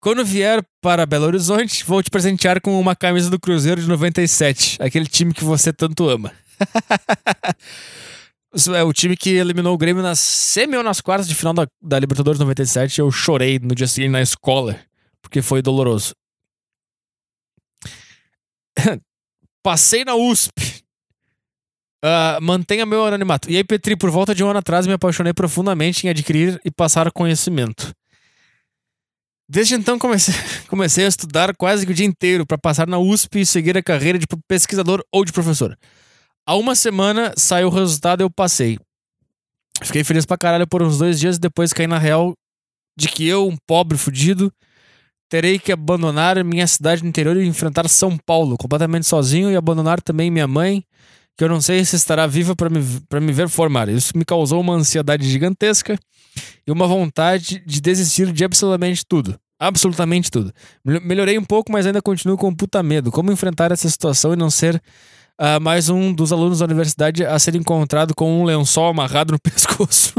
Quando vier para Belo Horizonte, vou te presentear com uma camisa do Cruzeiro de 97, aquele time que você tanto ama. (laughs) é o time que eliminou o Grêmio nas semi ou nas quartas de final da, da Libertadores 97. Eu chorei no dia seguinte na escola, porque foi doloroso. (coughs) Passei na USP. Uh, mantenha meu anonimato. E aí, Petri, por volta de um ano atrás, me apaixonei profundamente em adquirir e passar conhecimento. Desde então, comecei, (laughs) comecei a estudar quase que o dia inteiro para passar na USP e seguir a carreira de pesquisador ou de professor. Há uma semana saiu o resultado e eu passei. Fiquei feliz pra caralho por uns dois dias depois caí na real de que eu, um pobre fudido, terei que abandonar minha cidade no interior e enfrentar São Paulo completamente sozinho e abandonar também minha mãe que eu não sei se estará viva para me, me ver formar. Isso me causou uma ansiedade gigantesca e uma vontade de desistir de absolutamente tudo. Absolutamente tudo. Melhorei um pouco, mas ainda continuo com puta medo. Como enfrentar essa situação e não ser uh, mais um dos alunos da universidade a ser encontrado com um lençol amarrado no (laughs) pescoço?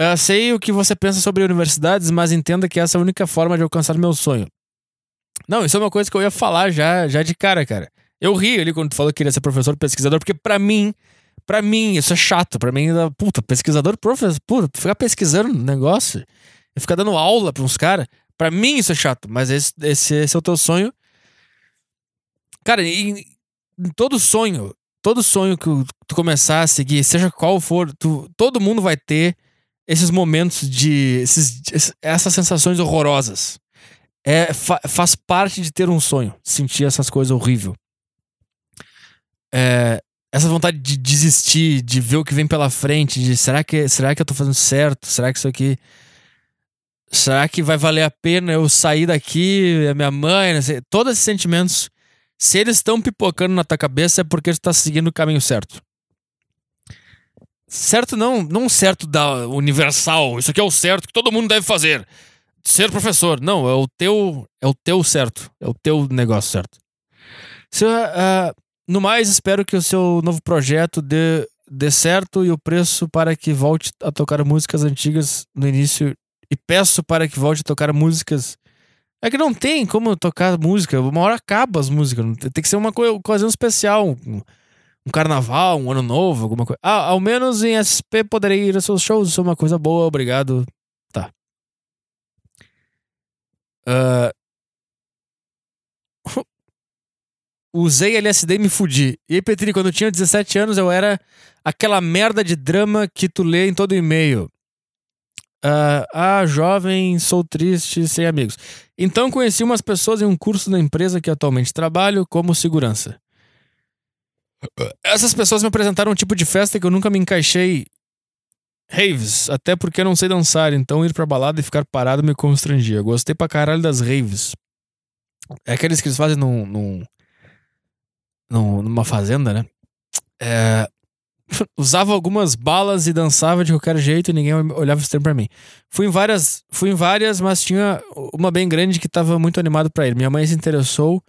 uh, sei o que você pensa sobre universidades, mas entenda que essa é a única forma de alcançar meu sonho. Não, isso é uma coisa que eu ia falar já, já de cara, cara. Eu ri ali quando tu falou que queria ser professor pesquisador, porque para mim, para mim, isso é chato. para mim, puta, pesquisador, professor, puta, ficar pesquisando negócio, e ficar dando aula pra uns caras, pra mim isso é chato, mas esse, esse, esse é o teu sonho. Cara, em, em todo sonho, todo sonho que tu começar a seguir, seja qual for, tu, todo mundo vai ter esses momentos de. Esses, essas sensações horrorosas é, fa faz parte de ter um sonho, sentir essas coisas horríveis. É, essa vontade de desistir, de ver o que vem pela frente, de será que, será que eu tô fazendo certo? Será que isso aqui. Será que vai valer a pena eu sair daqui, a minha mãe, sei, todos esses sentimentos, se eles estão pipocando na tua cabeça, é porque tu tá seguindo o caminho certo. Certo não, não certo da universal, isso aqui é o certo que todo mundo deve fazer ser professor. Não, é o teu, é o teu certo. É o teu negócio certo. Uh, no mais, espero que o seu novo projeto dê, dê certo e o preço para que volte a tocar músicas antigas no início. E peço para que volte a tocar músicas. É que não tem como tocar música. Uma hora acaba as músicas. Tem que ser uma ocasião especial. Um, um carnaval, um ano novo, alguma coisa. Ah, ao menos em SP poderei ir a seus shows. Isso é uma coisa boa, obrigado. Uh... Usei LSD e me fudi. E aí, Petri, quando eu tinha 17 anos, eu era aquela merda de drama que tu lê em todo e-mail. Uh, ah, jovem, sou triste, sem amigos. Então conheci umas pessoas em um curso da empresa que atualmente trabalho como segurança. Essas pessoas me apresentaram um tipo de festa que eu nunca me encaixei Raves, até porque eu não sei dançar, então ir pra balada e ficar parado me constrangia. Gostei pra caralho das raves. É aqueles que eles fazem num, num, num numa fazenda, né? É, (laughs) usava algumas balas e dançava de qualquer jeito e ninguém olhava estranho pra mim. Fui em várias, fui em várias, mas tinha uma bem grande que tava muito animado para ir. Minha mãe se interessou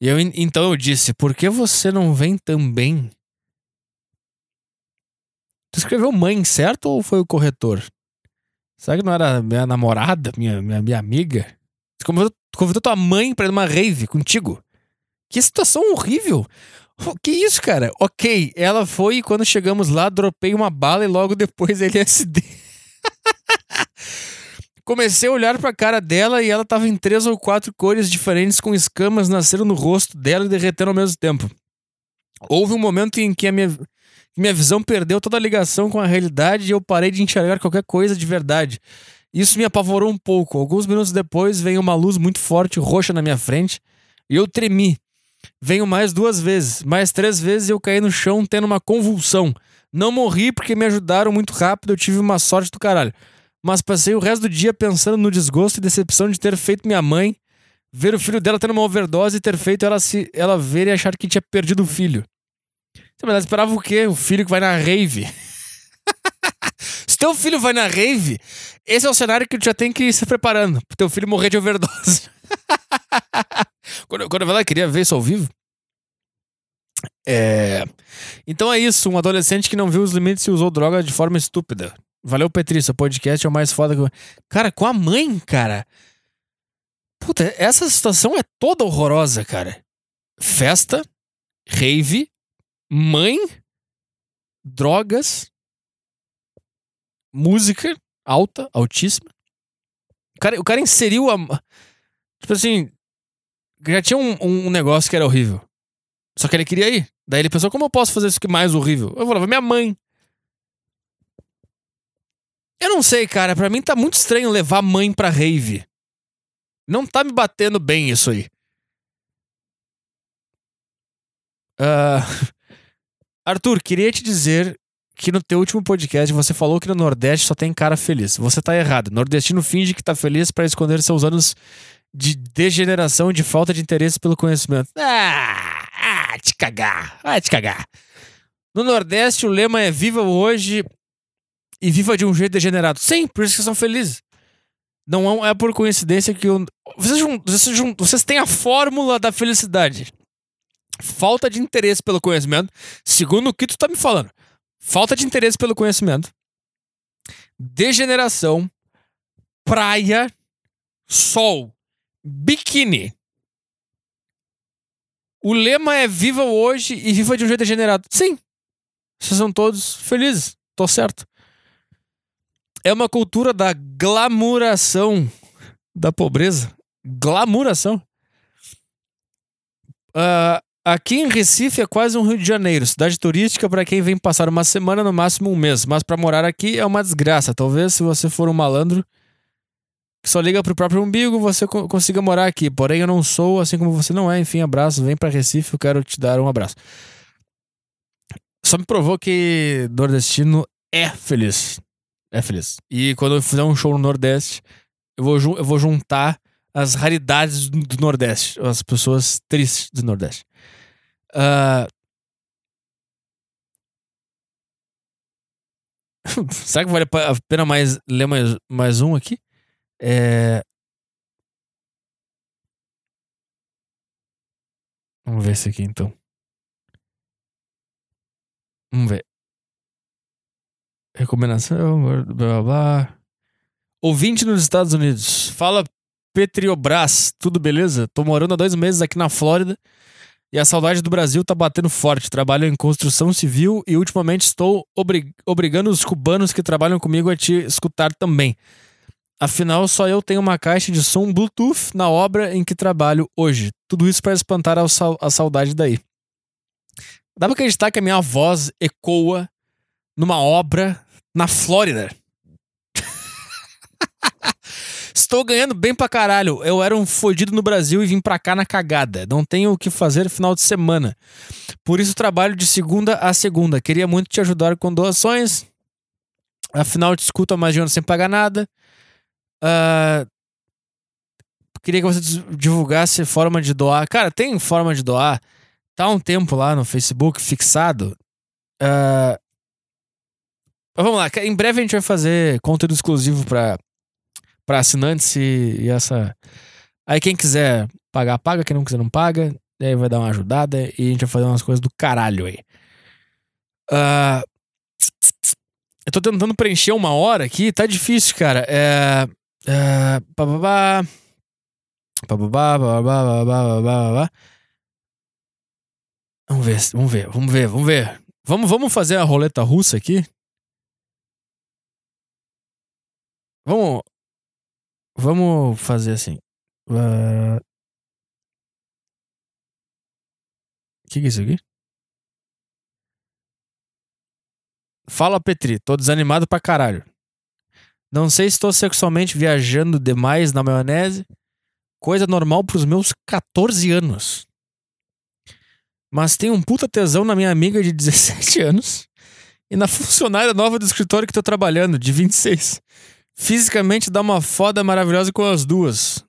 e eu então eu disse: "Por que você não vem também?" Tu escreveu mãe certo ou foi o corretor? Será que não era minha namorada, minha, minha, minha amiga? Tu convidou, tu convidou tua mãe pra ir numa rave contigo? Que situação horrível! Que isso, cara? Ok, ela foi e quando chegamos lá, dropei uma bala e logo depois LSD. (laughs) Comecei a olhar pra cara dela e ela tava em três ou quatro cores diferentes com escamas nascendo no rosto dela e derretendo ao mesmo tempo. Houve um momento em que a minha, minha visão perdeu toda a ligação com a realidade e eu parei de enxergar qualquer coisa de verdade. Isso me apavorou um pouco. Alguns minutos depois veio uma luz muito forte, roxa na minha frente, e eu tremi. Venho mais duas vezes, mais três vezes eu caí no chão tendo uma convulsão. Não morri porque me ajudaram muito rápido, eu tive uma sorte do caralho. Mas passei o resto do dia pensando no desgosto e decepção de ter feito minha mãe ver o filho dela tendo uma overdose e ter feito ela se ela ver e achar que tinha perdido o filho. Mas ela esperava o quê? O filho que vai na rave. (laughs) se teu filho vai na rave, esse é o cenário que tu já tem que ir se preparando pro teu filho morrer de overdose. (laughs) quando, quando ela queria ver isso ao vivo. É... Então é isso, um adolescente que não viu os limites e usou droga de forma estúpida. Valeu, Petri, seu podcast é o mais foda que eu... Cara, com a mãe, cara. Puta, essa situação é toda horrorosa, cara. Festa, rave, mãe, drogas, música alta, altíssima. O cara, o cara inseriu a. Tipo assim. Já tinha um, um negócio que era horrível. Só que ele queria ir. Daí ele pensou: como eu posso fazer isso que mais horrível? Eu falava: minha mãe. Eu não sei, cara. Pra mim tá muito estranho levar mãe pra rave. Não tá me batendo bem isso aí. Uh... (laughs) Arthur, queria te dizer que no teu último podcast você falou que no Nordeste só tem cara feliz. Você tá errado. Nordestino finge que tá feliz para esconder seus anos de degeneração e de falta de interesse pelo conhecimento. Ah, ah, te cagar. Vai te cagar. No Nordeste o lema é viva hoje e viva de um jeito degenerado. Sim, por isso que são felizes. Não é por coincidência que vocês, vocês, vocês têm a fórmula da felicidade. Falta de interesse pelo conhecimento, segundo o que tu tá me falando. Falta de interesse pelo conhecimento, degeneração, praia, sol, biquíni. O lema é viva hoje e viva de um jeito degenerado. Sim. Vocês são todos felizes. Tô certo é uma cultura da glamuração da pobreza. Glamuração. Uh, aqui em Recife é quase um Rio de Janeiro, cidade turística para quem vem passar uma semana, no máximo um mês. Mas para morar aqui é uma desgraça. Talvez se você for um malandro que só liga pro próprio umbigo, você co consiga morar aqui. Porém, eu não sou, assim como você não é. Enfim, abraço. Vem para Recife, eu quero te dar um abraço. Só me provou que nordestino é feliz. É feliz. E quando eu fizer um show no Nordeste, eu vou, eu vou juntar as raridades do Nordeste, as pessoas tristes do Nordeste. Uh... (laughs) Será que vale a pena mais ler mais, mais um aqui? É... Vamos ver esse aqui então. Vamos ver. Recomendação, blá blá blá. Ouvinte nos Estados Unidos. Fala Petriobras, tudo beleza? Tô morando há dois meses aqui na Flórida e a saudade do Brasil tá batendo forte. Trabalho em construção civil e ultimamente estou obrig obrigando os cubanos que trabalham comigo a te escutar também. Afinal, só eu tenho uma caixa de som Bluetooth na obra em que trabalho hoje. Tudo isso para espantar a, a saudade daí. Dá pra acreditar que a minha voz ecoa numa obra na Flórida. (laughs) Estou ganhando bem pra caralho. Eu era um fodido no Brasil e vim pra cá na cagada. Não tenho o que fazer final de semana. Por isso trabalho de segunda a segunda. Queria muito te ajudar com doações. Afinal, te escuto há mais de um sem pagar nada. Uh, queria que você divulgasse forma de doar. Cara, tem forma de doar. Tá um tempo lá no Facebook fixado. Uh, vamos lá, em breve a gente vai fazer conteúdo exclusivo para para assinantes e, e, essa. Aí quem quiser pagar, paga, quem não quiser, não paga. Aí vai dar uma ajudada e a gente vai fazer umas coisas do caralho aí. Uh... Eu tô tentando preencher uma hora aqui, tá difícil, cara. É. é... Bababá, bababá, bababá, bababá. Vamos ver, vamos ver, vamos ver, vamos ver. Vamos, vamos fazer a roleta russa aqui? Vamos. Vamos fazer assim. O uh... que, que é isso aqui? Fala, Petri. Tô desanimado pra caralho. Não sei se estou sexualmente viajando demais na maionese. Coisa normal pros meus 14 anos. mas tenho um puta tesão na minha amiga de 17 (laughs) anos e na funcionária nova do escritório que tô trabalhando, de 26. Fisicamente dá uma foda maravilhosa com as duas.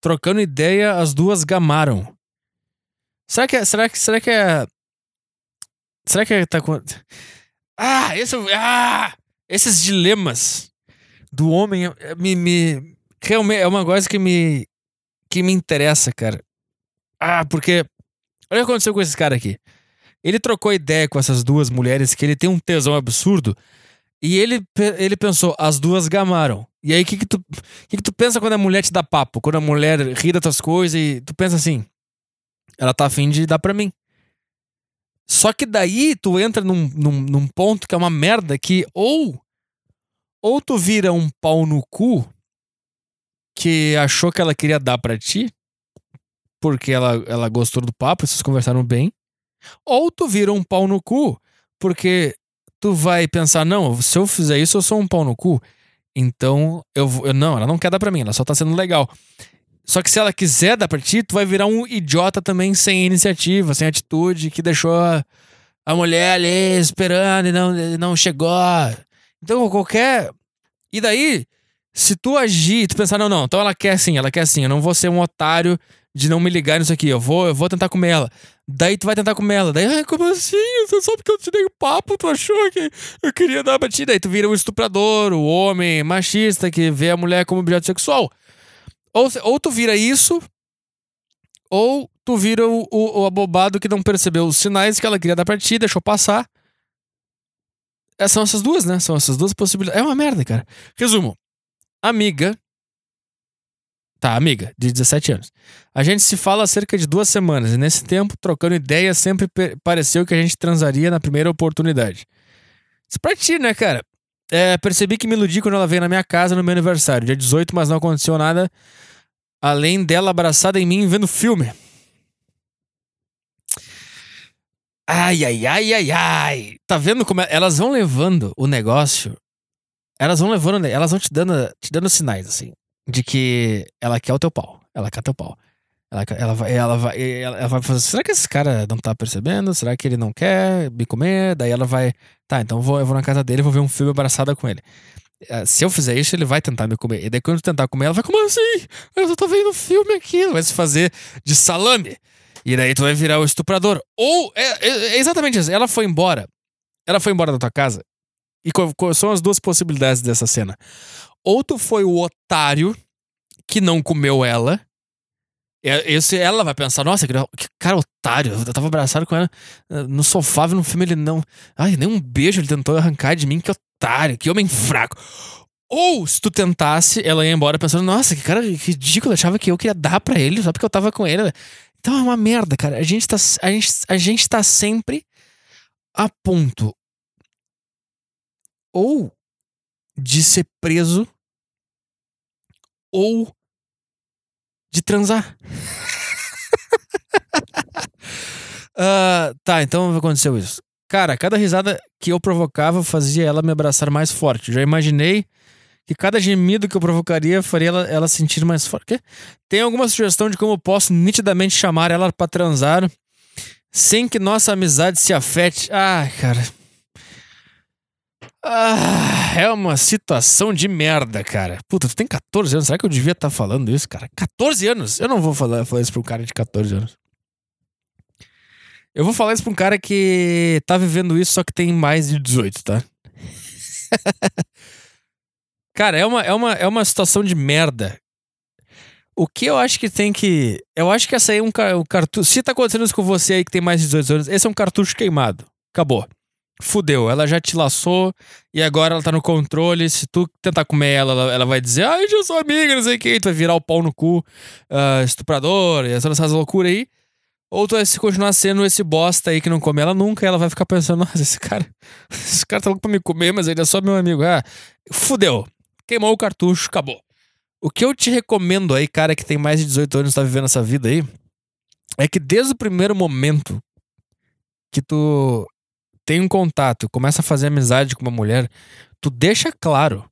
Trocando ideia, as duas gamaram. Será que é. Será que, será que é. Será que é, tá com. Ah, esse, ah, esses dilemas do homem é, me, me. Realmente é uma coisa que me. que me interessa, cara. Ah, porque. Olha o que aconteceu com esse cara aqui. Ele trocou ideia com essas duas mulheres que ele tem um tesão absurdo. E ele, ele pensou, as duas gamaram. E aí, o que, que, tu, que, que tu pensa quando a mulher te dá papo? Quando a mulher ri das tuas coisas e tu pensa assim, ela tá afim de dar pra mim. Só que daí tu entra num, num, num ponto que é uma merda que ou ou tu vira um pau no cu que achou que ela queria dar para ti, porque ela, ela gostou do papo, vocês conversaram bem, ou tu vira um pau no cu porque tu vai pensar, não, se eu fizer isso eu sou um pau no cu, então eu, eu não, ela não quer dar pra mim, ela só tá sendo legal. Só que se ela quiser dar pra ti, tu vai virar um idiota também sem iniciativa, sem atitude, que deixou a mulher ali esperando e não, não chegou. Então, qualquer. E daí, se tu agir, tu pensar, não, não, então ela quer sim, ela quer sim, eu não vou ser um otário de não me ligar nisso aqui, eu vou, eu vou tentar comer ela. Daí tu vai tentar comer ela. Daí, ai, como assim? Você sabe que eu te dei o um papo, tu achou que eu queria dar pra ti? Daí tu vira um estuprador, o um homem machista que vê a mulher como objeto sexual. Ou, ou tu vira isso, ou tu vira o, o, o abobado que não percebeu os sinais que ela queria dar pra ti, deixou passar. É, são essas duas, né? São essas duas possibilidades. É uma merda, cara. Resumo. Amiga. Tá, amiga, de 17 anos. A gente se fala há cerca de duas semanas, e nesse tempo, trocando ideias, sempre pareceu que a gente transaria na primeira oportunidade. Isso pra ti, né, cara? É, percebi que me iludi quando ela veio na minha casa no meu aniversário, dia 18, mas não aconteceu nada além dela abraçada em mim vendo filme. Ai, ai, ai, ai, ai. Tá vendo como é? elas vão levando o negócio? Elas vão levando, elas vão te dando, te dando sinais, assim, de que ela quer o teu pau. Ela quer teu pau. Ela, ela, vai, ela, vai, ela vai fazer. Será que esse cara não tá percebendo? Será que ele não quer me comer? Daí ela vai. Tá, então vou, eu vou na casa dele vou ver um filme abraçada com ele. É, se eu fizer isso, ele vai tentar me comer. E daí quando tentar comer, ela vai, como assim? Eu só tô vendo filme aqui. Vai se fazer de salame. E daí tu vai virar o estuprador. Ou, é, é, é exatamente isso. Ela foi embora. Ela foi embora da tua casa. E são as duas possibilidades dessa cena? Ou tu foi o otário que não comeu ela é, esse, ela vai pensar, nossa, que cara otário, eu tava abraçado com ela eh, no sofá um filme, ele não. Ai, nem um beijo ele tentou arrancar de mim, que otário, que homem fraco. Ou se tu tentasse, ela ia embora pensando, nossa, que cara ridículo, achava que eu queria dar para ele só porque eu tava com ele. Então é uma merda, cara. A gente tá, a gente, a gente tá sempre a ponto ou de ser preso ou de transar. uh, (laughs) tá, então aconteceu isso. Cara, cada risada que eu provocava fazia ela me abraçar mais forte. Já imaginei que cada gemido que eu provocaria faria ela, ela sentir mais forte. Tem alguma sugestão de como eu posso nitidamente chamar ela para transar sem que nossa amizade se afete? Ah, cara. Ah, é uma situação de merda, cara. Puta, tu tem 14 anos. Será que eu devia estar tá falando isso, cara? 14 anos? Eu não vou falar, falar isso pra um cara de 14 anos. Eu vou falar isso pra um cara que tá vivendo isso, só que tem mais de 18, tá? (laughs) cara, é uma, é, uma, é uma situação de merda. O que eu acho que tem que. Eu acho que essa aí é um, cartucho. Se tá acontecendo isso com você aí que tem mais de 18 anos, esse é um cartucho queimado. Acabou fudeu. Ela já te laçou e agora ela tá no controle. Se tu tentar comer ela, ela, ela vai dizer, ai, eu sou amiga, não sei o que. Tu vai virar o pau no cu, uh, estuprador, e todas essas loucuras aí. Ou tu vai se continuar sendo esse bosta aí que não come ela nunca, e ela vai ficar pensando, nossa, esse cara, (laughs) esse cara tá louco pra me comer, mas ele é só meu amigo. Ah, fudeu. Queimou o cartucho, acabou. O que eu te recomendo aí, cara, que tem mais de 18 anos e tá vivendo essa vida aí, é que desde o primeiro momento que tu tem um contato, começa a fazer amizade com uma mulher, tu deixa claro.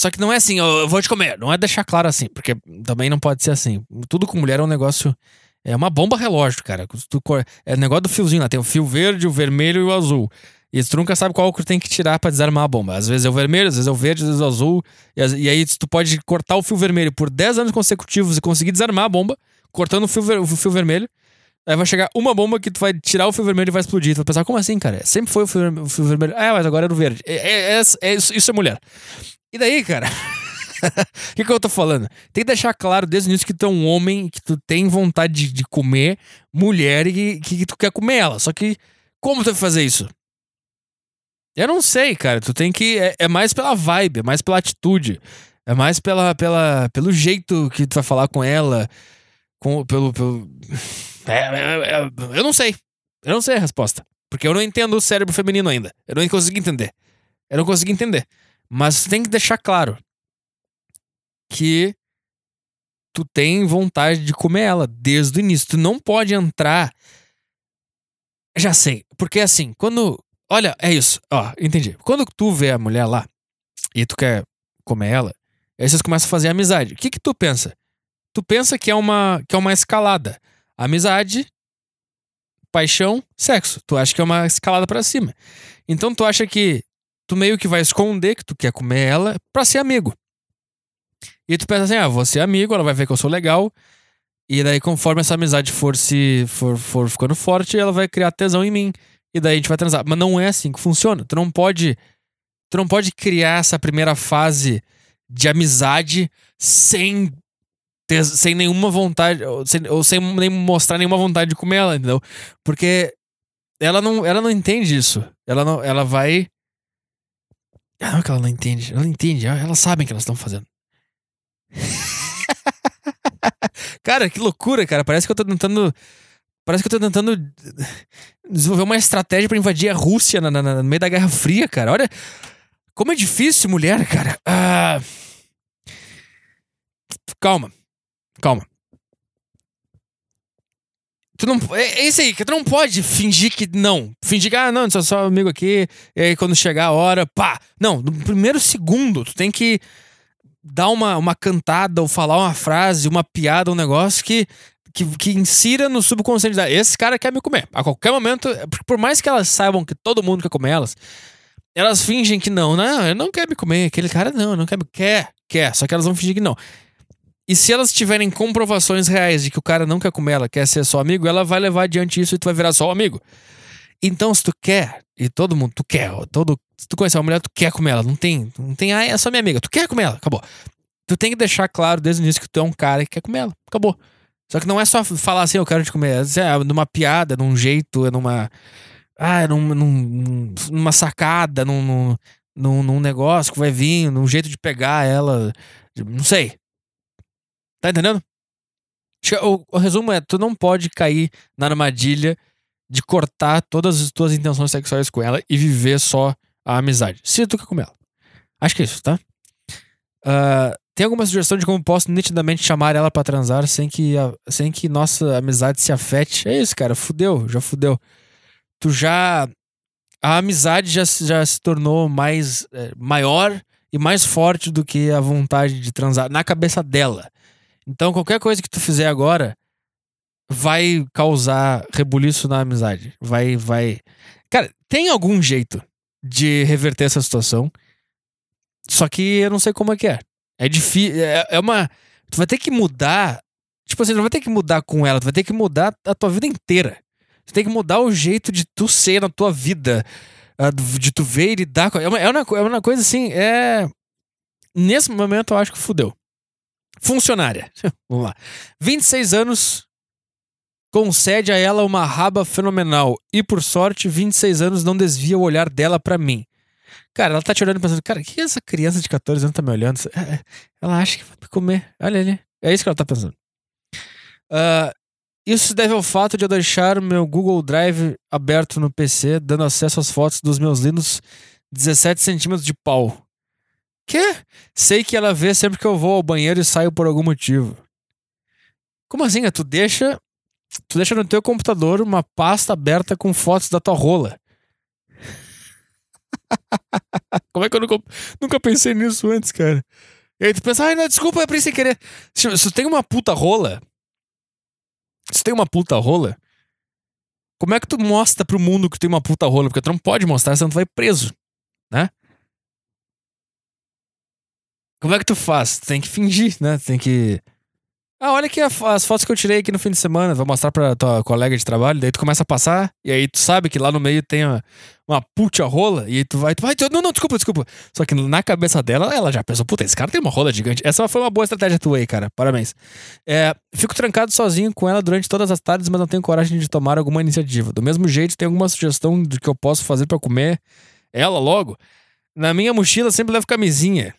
Só que não é assim, eu vou te comer. Não é deixar claro assim, porque também não pode ser assim. Tudo com mulher é um negócio É uma bomba relógio, cara. Tu, é negócio do fiozinho lá. Tem o fio verde, o vermelho e o azul. E tu nunca sabe qual que tem que tirar para desarmar a bomba. Às vezes é o vermelho, às vezes é o verde, às vezes é o azul. E, e aí tu pode cortar o fio vermelho por 10 anos consecutivos e conseguir desarmar a bomba, cortando o fio, ver, o fio vermelho. Aí vai chegar uma bomba que tu vai tirar o fio vermelho e vai explodir. Tu vai pensar, como assim, cara? Sempre foi o fio, o fio vermelho. Ah, mas agora era o verde. É, é, é, é isso, isso é mulher. E daí, cara? O (laughs) que, que eu tô falando? Tem que deixar claro desde o início que tu é um homem, que tu tem vontade de, de comer mulher e que, que, tu quer comer ela. Só que, como tu vai fazer isso? Eu não sei, cara. Tu tem que. É, é, mais pela vibe, é mais pela atitude. É mais pela, pela, pelo jeito que tu vai falar com ela. Com, pelo. pelo... (laughs) É, é, é, eu não sei. Eu não sei a resposta. Porque eu não entendo o cérebro feminino ainda. Eu não consegui entender. Eu não consegui entender. Mas tem que deixar claro que tu tem vontade de comer ela desde o início. Tu não pode entrar. Já sei. Porque assim, quando. Olha, é isso. Ó, entendi. Quando tu vê a mulher lá e tu quer comer ela, aí vocês começam a fazer amizade. O que que tu pensa? Tu pensa que é uma, que é uma escalada. Amizade, paixão, sexo. Tu acha que é uma escalada para cima. Então tu acha que tu meio que vai esconder que tu quer comer ela pra ser amigo. E tu pensa assim, ah, vou ser amigo, ela vai ver que eu sou legal. E daí, conforme essa amizade for se for, for ficando forte, ela vai criar tesão em mim. E daí a gente vai transar. Mas não é assim que funciona. Tu não pode. Tu não pode criar essa primeira fase de amizade sem ter, sem nenhuma vontade, ou sem, ou sem nem mostrar nenhuma vontade de comer ela, entendeu? Porque ela não, ela não entende isso. Ela não, ela vai. Ah, não é que ela não entende. Ela entende, elas sabem o que elas estão fazendo. (laughs) cara, que loucura, cara. Parece que eu tô tentando. Parece que eu tô tentando desenvolver uma estratégia para invadir a Rússia na, na, no meio da Guerra Fria, cara. Olha como é difícil, mulher, cara. Ah... Calma. Calma. Tu não, é, é isso aí, que tu não pode fingir que não. Fingir que, ah, não, sou só amigo aqui, e aí quando chegar a hora, pá. Não, no primeiro segundo, tu tem que dar uma, uma cantada ou falar uma frase, uma piada, um negócio que, que, que insira no subconsciente da. Esse cara quer me comer. A qualquer momento, por mais que elas saibam que todo mundo quer comer elas, elas fingem que não. Não, eu não quero me comer. Aquele cara não, não quer me. Quer, quer. Só que elas vão fingir que não. E se elas tiverem comprovações reais de que o cara não quer comer ela, quer ser só amigo, ela vai levar adiante isso e tu vai virar só amigo. Então, se tu quer, e todo mundo, tu quer, todo, se tu conhecer uma mulher, tu quer comer ela. Não tem, não tem, ah, é só minha amiga. Tu quer comer ela, acabou. Tu tem que deixar claro desde o início que tu é um cara que quer comer ela, acabou. Só que não é só falar assim, eu quero te comer. É numa piada, num jeito, é numa. Ah, num, num, numa sacada, num, num, num negócio que vai vir, num jeito de pegar ela. Não sei. Tá entendendo? O, o resumo é: tu não pode cair na armadilha de cortar todas as tuas intenções sexuais com ela e viver só a amizade. Se tu quer com ela. Acho que é isso, tá? Uh, tem alguma sugestão de como posso nitidamente chamar ela para transar sem que, a, sem que nossa amizade se afete? É isso, cara. Fudeu, já fudeu. Tu já. A amizade já, já se tornou mais. É, maior e mais forte do que a vontade de transar na cabeça dela. Então, qualquer coisa que tu fizer agora vai causar rebuliço na amizade. Vai, vai. Cara, tem algum jeito de reverter essa situação. Só que eu não sei como é que é. É difícil. É, é uma. Tu vai ter que mudar. Tipo assim, não vai ter que mudar com ela, tu vai ter que mudar a tua vida inteira. Tu tem que mudar o jeito de tu ser na tua vida. De tu ver e lidar com. É uma, é uma, é uma coisa assim. É. Nesse momento eu acho que fudeu. Funcionária. (laughs) Vamos lá. 26 anos, concede a ela uma raba fenomenal e, por sorte, 26 anos não desvia o olhar dela para mim. Cara, ela tá te olhando pensando, cara, o que essa criança de 14 anos tá me olhando? É, é, ela acha que vai me comer. Olha ali. É isso que ela tá pensando. Uh, isso se deve ao fato de eu deixar meu Google Drive aberto no PC, dando acesso às fotos dos meus lindos 17 centímetros de pau. Que? Sei que ela vê sempre que eu vou ao banheiro e saio por algum motivo. Como assim? Tu deixa Tu deixa no teu computador uma pasta aberta com fotos da tua rola. (laughs) Como é que eu nunca, nunca pensei nisso antes, cara? E aí tu pensa, ai, não, desculpa, é pra sem querer. Se, se tu tem uma puta rola, Se tem uma puta rola, como é que tu mostra pro mundo que tem uma puta rola? Porque tu não pode mostrar, senão tu vai preso, né? Como é que tu faz? Tem que fingir, né? Tem que. Ah, olha aqui as fotos que eu tirei aqui no fim de semana. Vou mostrar pra tua colega de trabalho. Daí tu começa a passar. E aí tu sabe que lá no meio tem uma, uma puta rola. E aí tu vai, tu vai. Tu, não, não, desculpa, desculpa. Só que na cabeça dela, ela já pensou: puta, esse cara tem uma rola gigante. Essa foi uma boa estratégia tua aí, cara. Parabéns. É, fico trancado sozinho com ela durante todas as tardes, mas não tenho coragem de tomar alguma iniciativa. Do mesmo jeito, tem alguma sugestão do que eu posso fazer para comer ela logo? Na minha mochila sempre levo camisinha.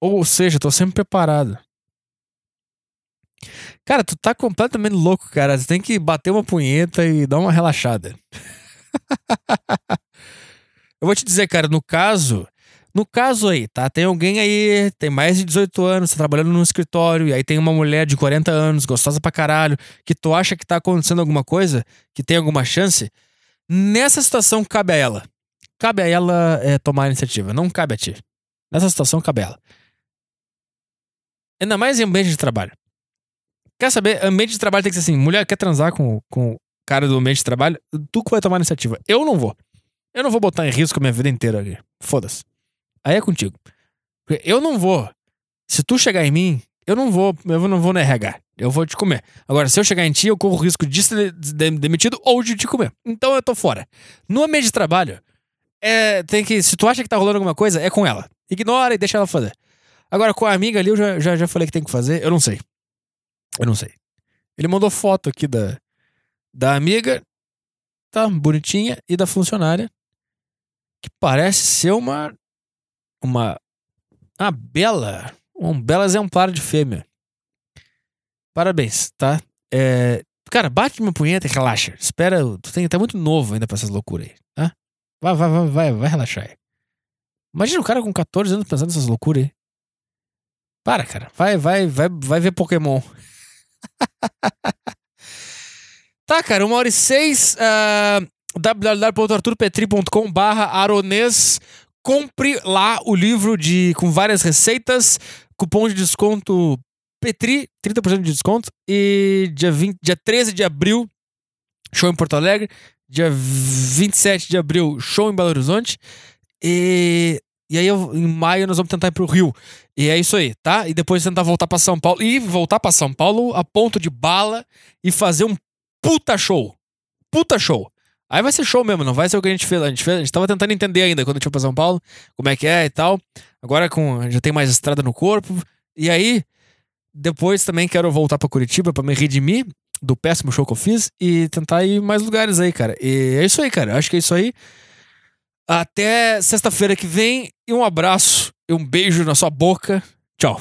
Ou seja, tô sempre preparado. Cara, tu tá completamente louco, cara. Você tem que bater uma punheta e dar uma relaxada. (laughs) Eu vou te dizer, cara, no caso. No caso aí, tá? Tem alguém aí, tem mais de 18 anos, tá trabalhando num escritório, e aí tem uma mulher de 40 anos, gostosa pra caralho, que tu acha que tá acontecendo alguma coisa, que tem alguma chance. Nessa situação, cabe a ela. Cabe a ela é, tomar a iniciativa, não cabe a ti. Nessa situação, cabe a ela. Ainda mais em ambiente de trabalho. Quer saber? Ambiente de trabalho tem que ser assim: mulher quer transar com, com o cara do ambiente de trabalho, tu que vai tomar iniciativa. Eu não vou. Eu não vou botar em risco a minha vida inteira ali. Foda-se. Aí é contigo. Eu não vou. Se tu chegar em mim, eu não vou, eu não vou no RH. Eu vou te comer. Agora, se eu chegar em ti, eu corro o risco de ser demitido ou de te comer. Então eu tô fora. No ambiente de trabalho, é, tem que. Se tu acha que tá rolando alguma coisa, é com ela. Ignora e deixa ela fazer. Agora, com a amiga ali, eu já, já, já falei que tem que fazer. Eu não sei. Eu não sei. Ele mandou foto aqui da, da amiga, tá bonitinha, e da funcionária, que parece ser uma. Uma. Uma bela. Um belo exemplar de fêmea. Parabéns, tá? É, cara, bate uma punheta e relaxa. Espera, tu tem, tá muito novo ainda pra essas loucuras aí, tá? Vai, vai, vai, vai, vai relaxar aí. Imagina o cara com 14 anos pensando nessas loucuras aí. Para, cara. Vai, vai, vai, vai ver Pokémon. (laughs) tá, cara, uma hora e seis. Uh, www.arturpetri.com barra aronês. Compre lá o livro de com várias receitas. Cupom de desconto Petri, 30% de desconto. E dia, 20, dia 13 de abril, show em Porto Alegre. Dia 27 de abril, show em Belo Horizonte. E e aí, eu, em maio, nós vamos tentar ir pro Rio. E é isso aí, tá? E depois tentar voltar para São Paulo. E voltar para São Paulo a ponto de bala e fazer um puta show. Puta show. Aí vai ser show mesmo, não vai ser o que a gente fez. A gente, fez, a gente tava tentando entender ainda quando a gente foi pra São Paulo, como é que é e tal. Agora com, já tem mais estrada no corpo. E aí, depois também quero voltar para Curitiba para me redimir do péssimo show que eu fiz e tentar ir mais lugares aí, cara. E é isso aí, cara. Acho que é isso aí. Até sexta-feira que vem e um abraço e um beijo na sua boca. Tchau.